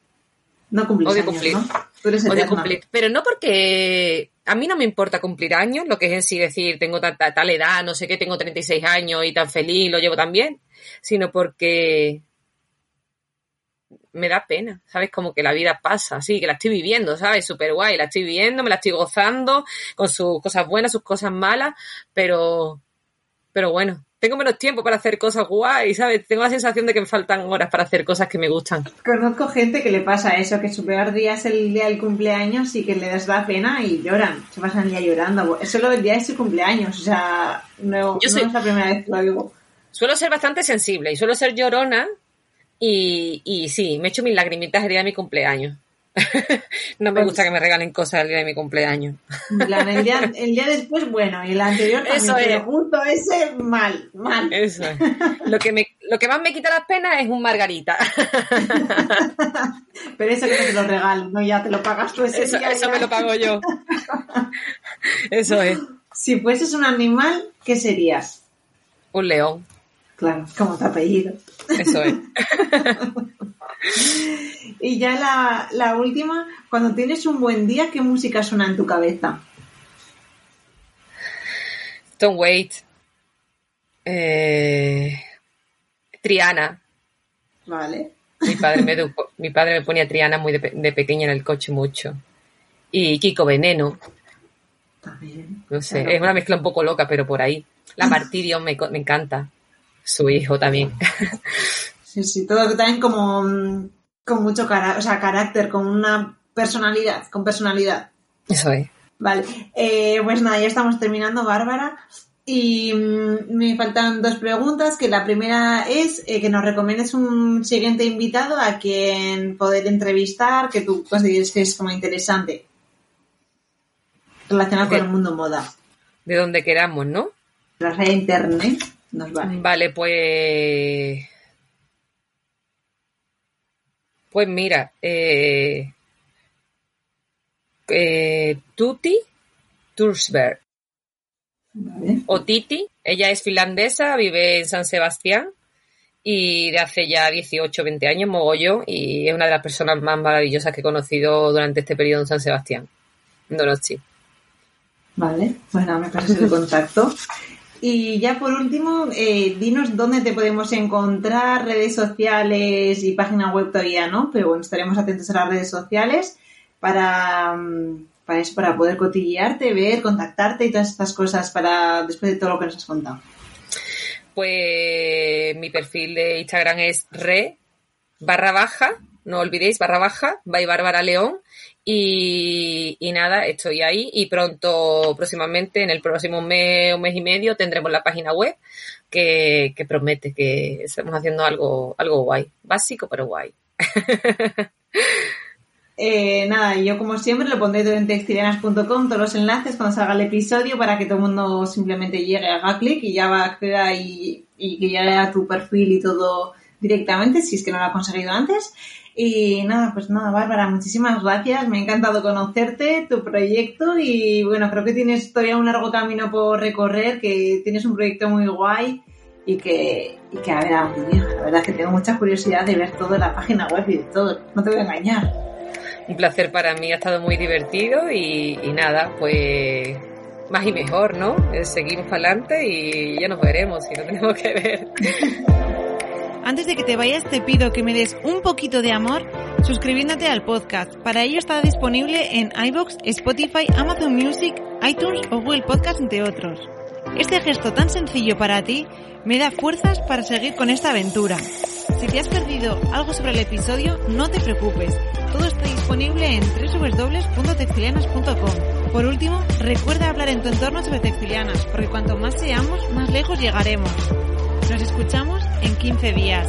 No Odio cumplir. Odio cumplir. Pero no porque a mí no me importa cumplir años, lo que es en sí decir, tengo tal edad, no sé qué, tengo 36 años y tan feliz, lo llevo tan bien, sino porque me da pena, ¿sabes? Como que la vida pasa, así, que la estoy viviendo, ¿sabes? Súper guay, la estoy viviendo, me la estoy gozando, con sus cosas buenas, sus cosas malas, pero, pero bueno, tengo menos tiempo para hacer cosas guay, ¿sabes? Tengo la sensación de que me faltan horas para hacer cosas que me gustan. Conozco gente que le pasa eso, que su peor día es el día del cumpleaños y que les da pena y lloran, se pasan el día llorando. Es solo el día de su cumpleaños, o sea, no, Yo soy... es la primera vez que lo digo. Suelo ser bastante sensible y suelo ser llorona y, y sí, me echo mis lagrimitas el día de mi cumpleaños. (laughs) no me gusta que me regalen cosas el día de mi cumpleaños. el, día, después, bueno, y el anterior también, Eso es. justo ese, mal, mal. Eso (laughs) Lo que, me, lo que más me quita las penas es un margarita. (laughs) Pero eso que te lo regalo, ¿no? Ya te lo pagas tú ese eso, Eso me lo pago yo. Eso es. Si fueses un animal, ¿qué serías? Un león. Claro, como tu apellido. Eso es. Y ya la, la, última, cuando tienes un buen día, ¿qué música suena en tu cabeza? Don't wait. Eh, Triana. Vale. Mi padre me, mi padre me ponía Triana muy de, pequeña en el coche mucho. Y Kiko Veneno. También. No sé, es una mezcla un poco loca, pero por ahí. La Martirio me, me encanta. Su hijo también. (laughs) Sí, sí, todo también como mm, con mucho cara o sea, carácter, con una personalidad, con personalidad. Eso es. Vale, eh, pues nada, ya estamos terminando, Bárbara. Y mm, me faltan dos preguntas, que la primera es eh, que nos recomiendes un siguiente invitado a quien poder entrevistar, que tú consideres que es como interesante, relacionado con el mundo moda. De donde queramos, ¿no? La red internet nos vale. Vale, pues. Pues mira, eh, eh, Tuti Tursberg Vale. o Titi. Ella es finlandesa, vive en San Sebastián y de hace ya 18 20 años, mogollón, y es una de las personas más maravillosas que he conocido durante este periodo en San Sebastián, en Donosti. Vale, bueno, me pasas el contacto. Y ya por último, eh, dinos dónde te podemos encontrar, redes sociales y página web todavía, ¿no? Pero bueno, estaremos atentos a las redes sociales para, mm, para eso, para poder cotillearte, ver, contactarte y todas estas cosas para después de todo lo que nos has contado. Pues mi perfil de Instagram es re barra baja, no olvidéis, barra baja, by Bárbara León. Y, y nada, estoy ahí y pronto, próximamente, en el próximo mes o mes y medio, tendremos la página web que, promete que estamos haciendo algo, algo guay. Básico, pero guay. (laughs) Eh, nada, yo como siempre lo pondré todo en textilianas.com, todos los enlaces cuando salga el episodio para que todo el mundo simplemente llegue, haga clic y ya va acceda y, y que llegue a tu perfil y todo directamente, si es que no lo ha conseguido antes. Y nada, pues nada, Bárbara, muchísimas gracias, me ha encantado conocerte, tu proyecto y bueno, creo que tienes todavía un largo camino por recorrer, que tienes un proyecto muy guay y que, y que a ver a llega. La verdad es que tengo mucha curiosidad de ver todo en la página web y de todo, no te voy a engañar. Un placer para mí, ha estado muy divertido y, y nada, pues más y mejor, ¿no? Eh, Seguimos para adelante y ya nos veremos si no tenemos que ver. (laughs) Antes de que te vayas te pido que me des un poquito de amor suscribiéndote al podcast. Para ello está disponible en iBox, Spotify, Amazon Music, iTunes o Google Podcast entre otros. Este gesto tan sencillo para ti me da fuerzas para seguir con esta aventura. Si te has perdido algo sobre el episodio, no te preocupes. Todo está disponible en www.textilianas.com. Por último, recuerda hablar en tu entorno sobre textilianas, porque cuanto más seamos, más lejos llegaremos. Nos escuchamos en 15 días.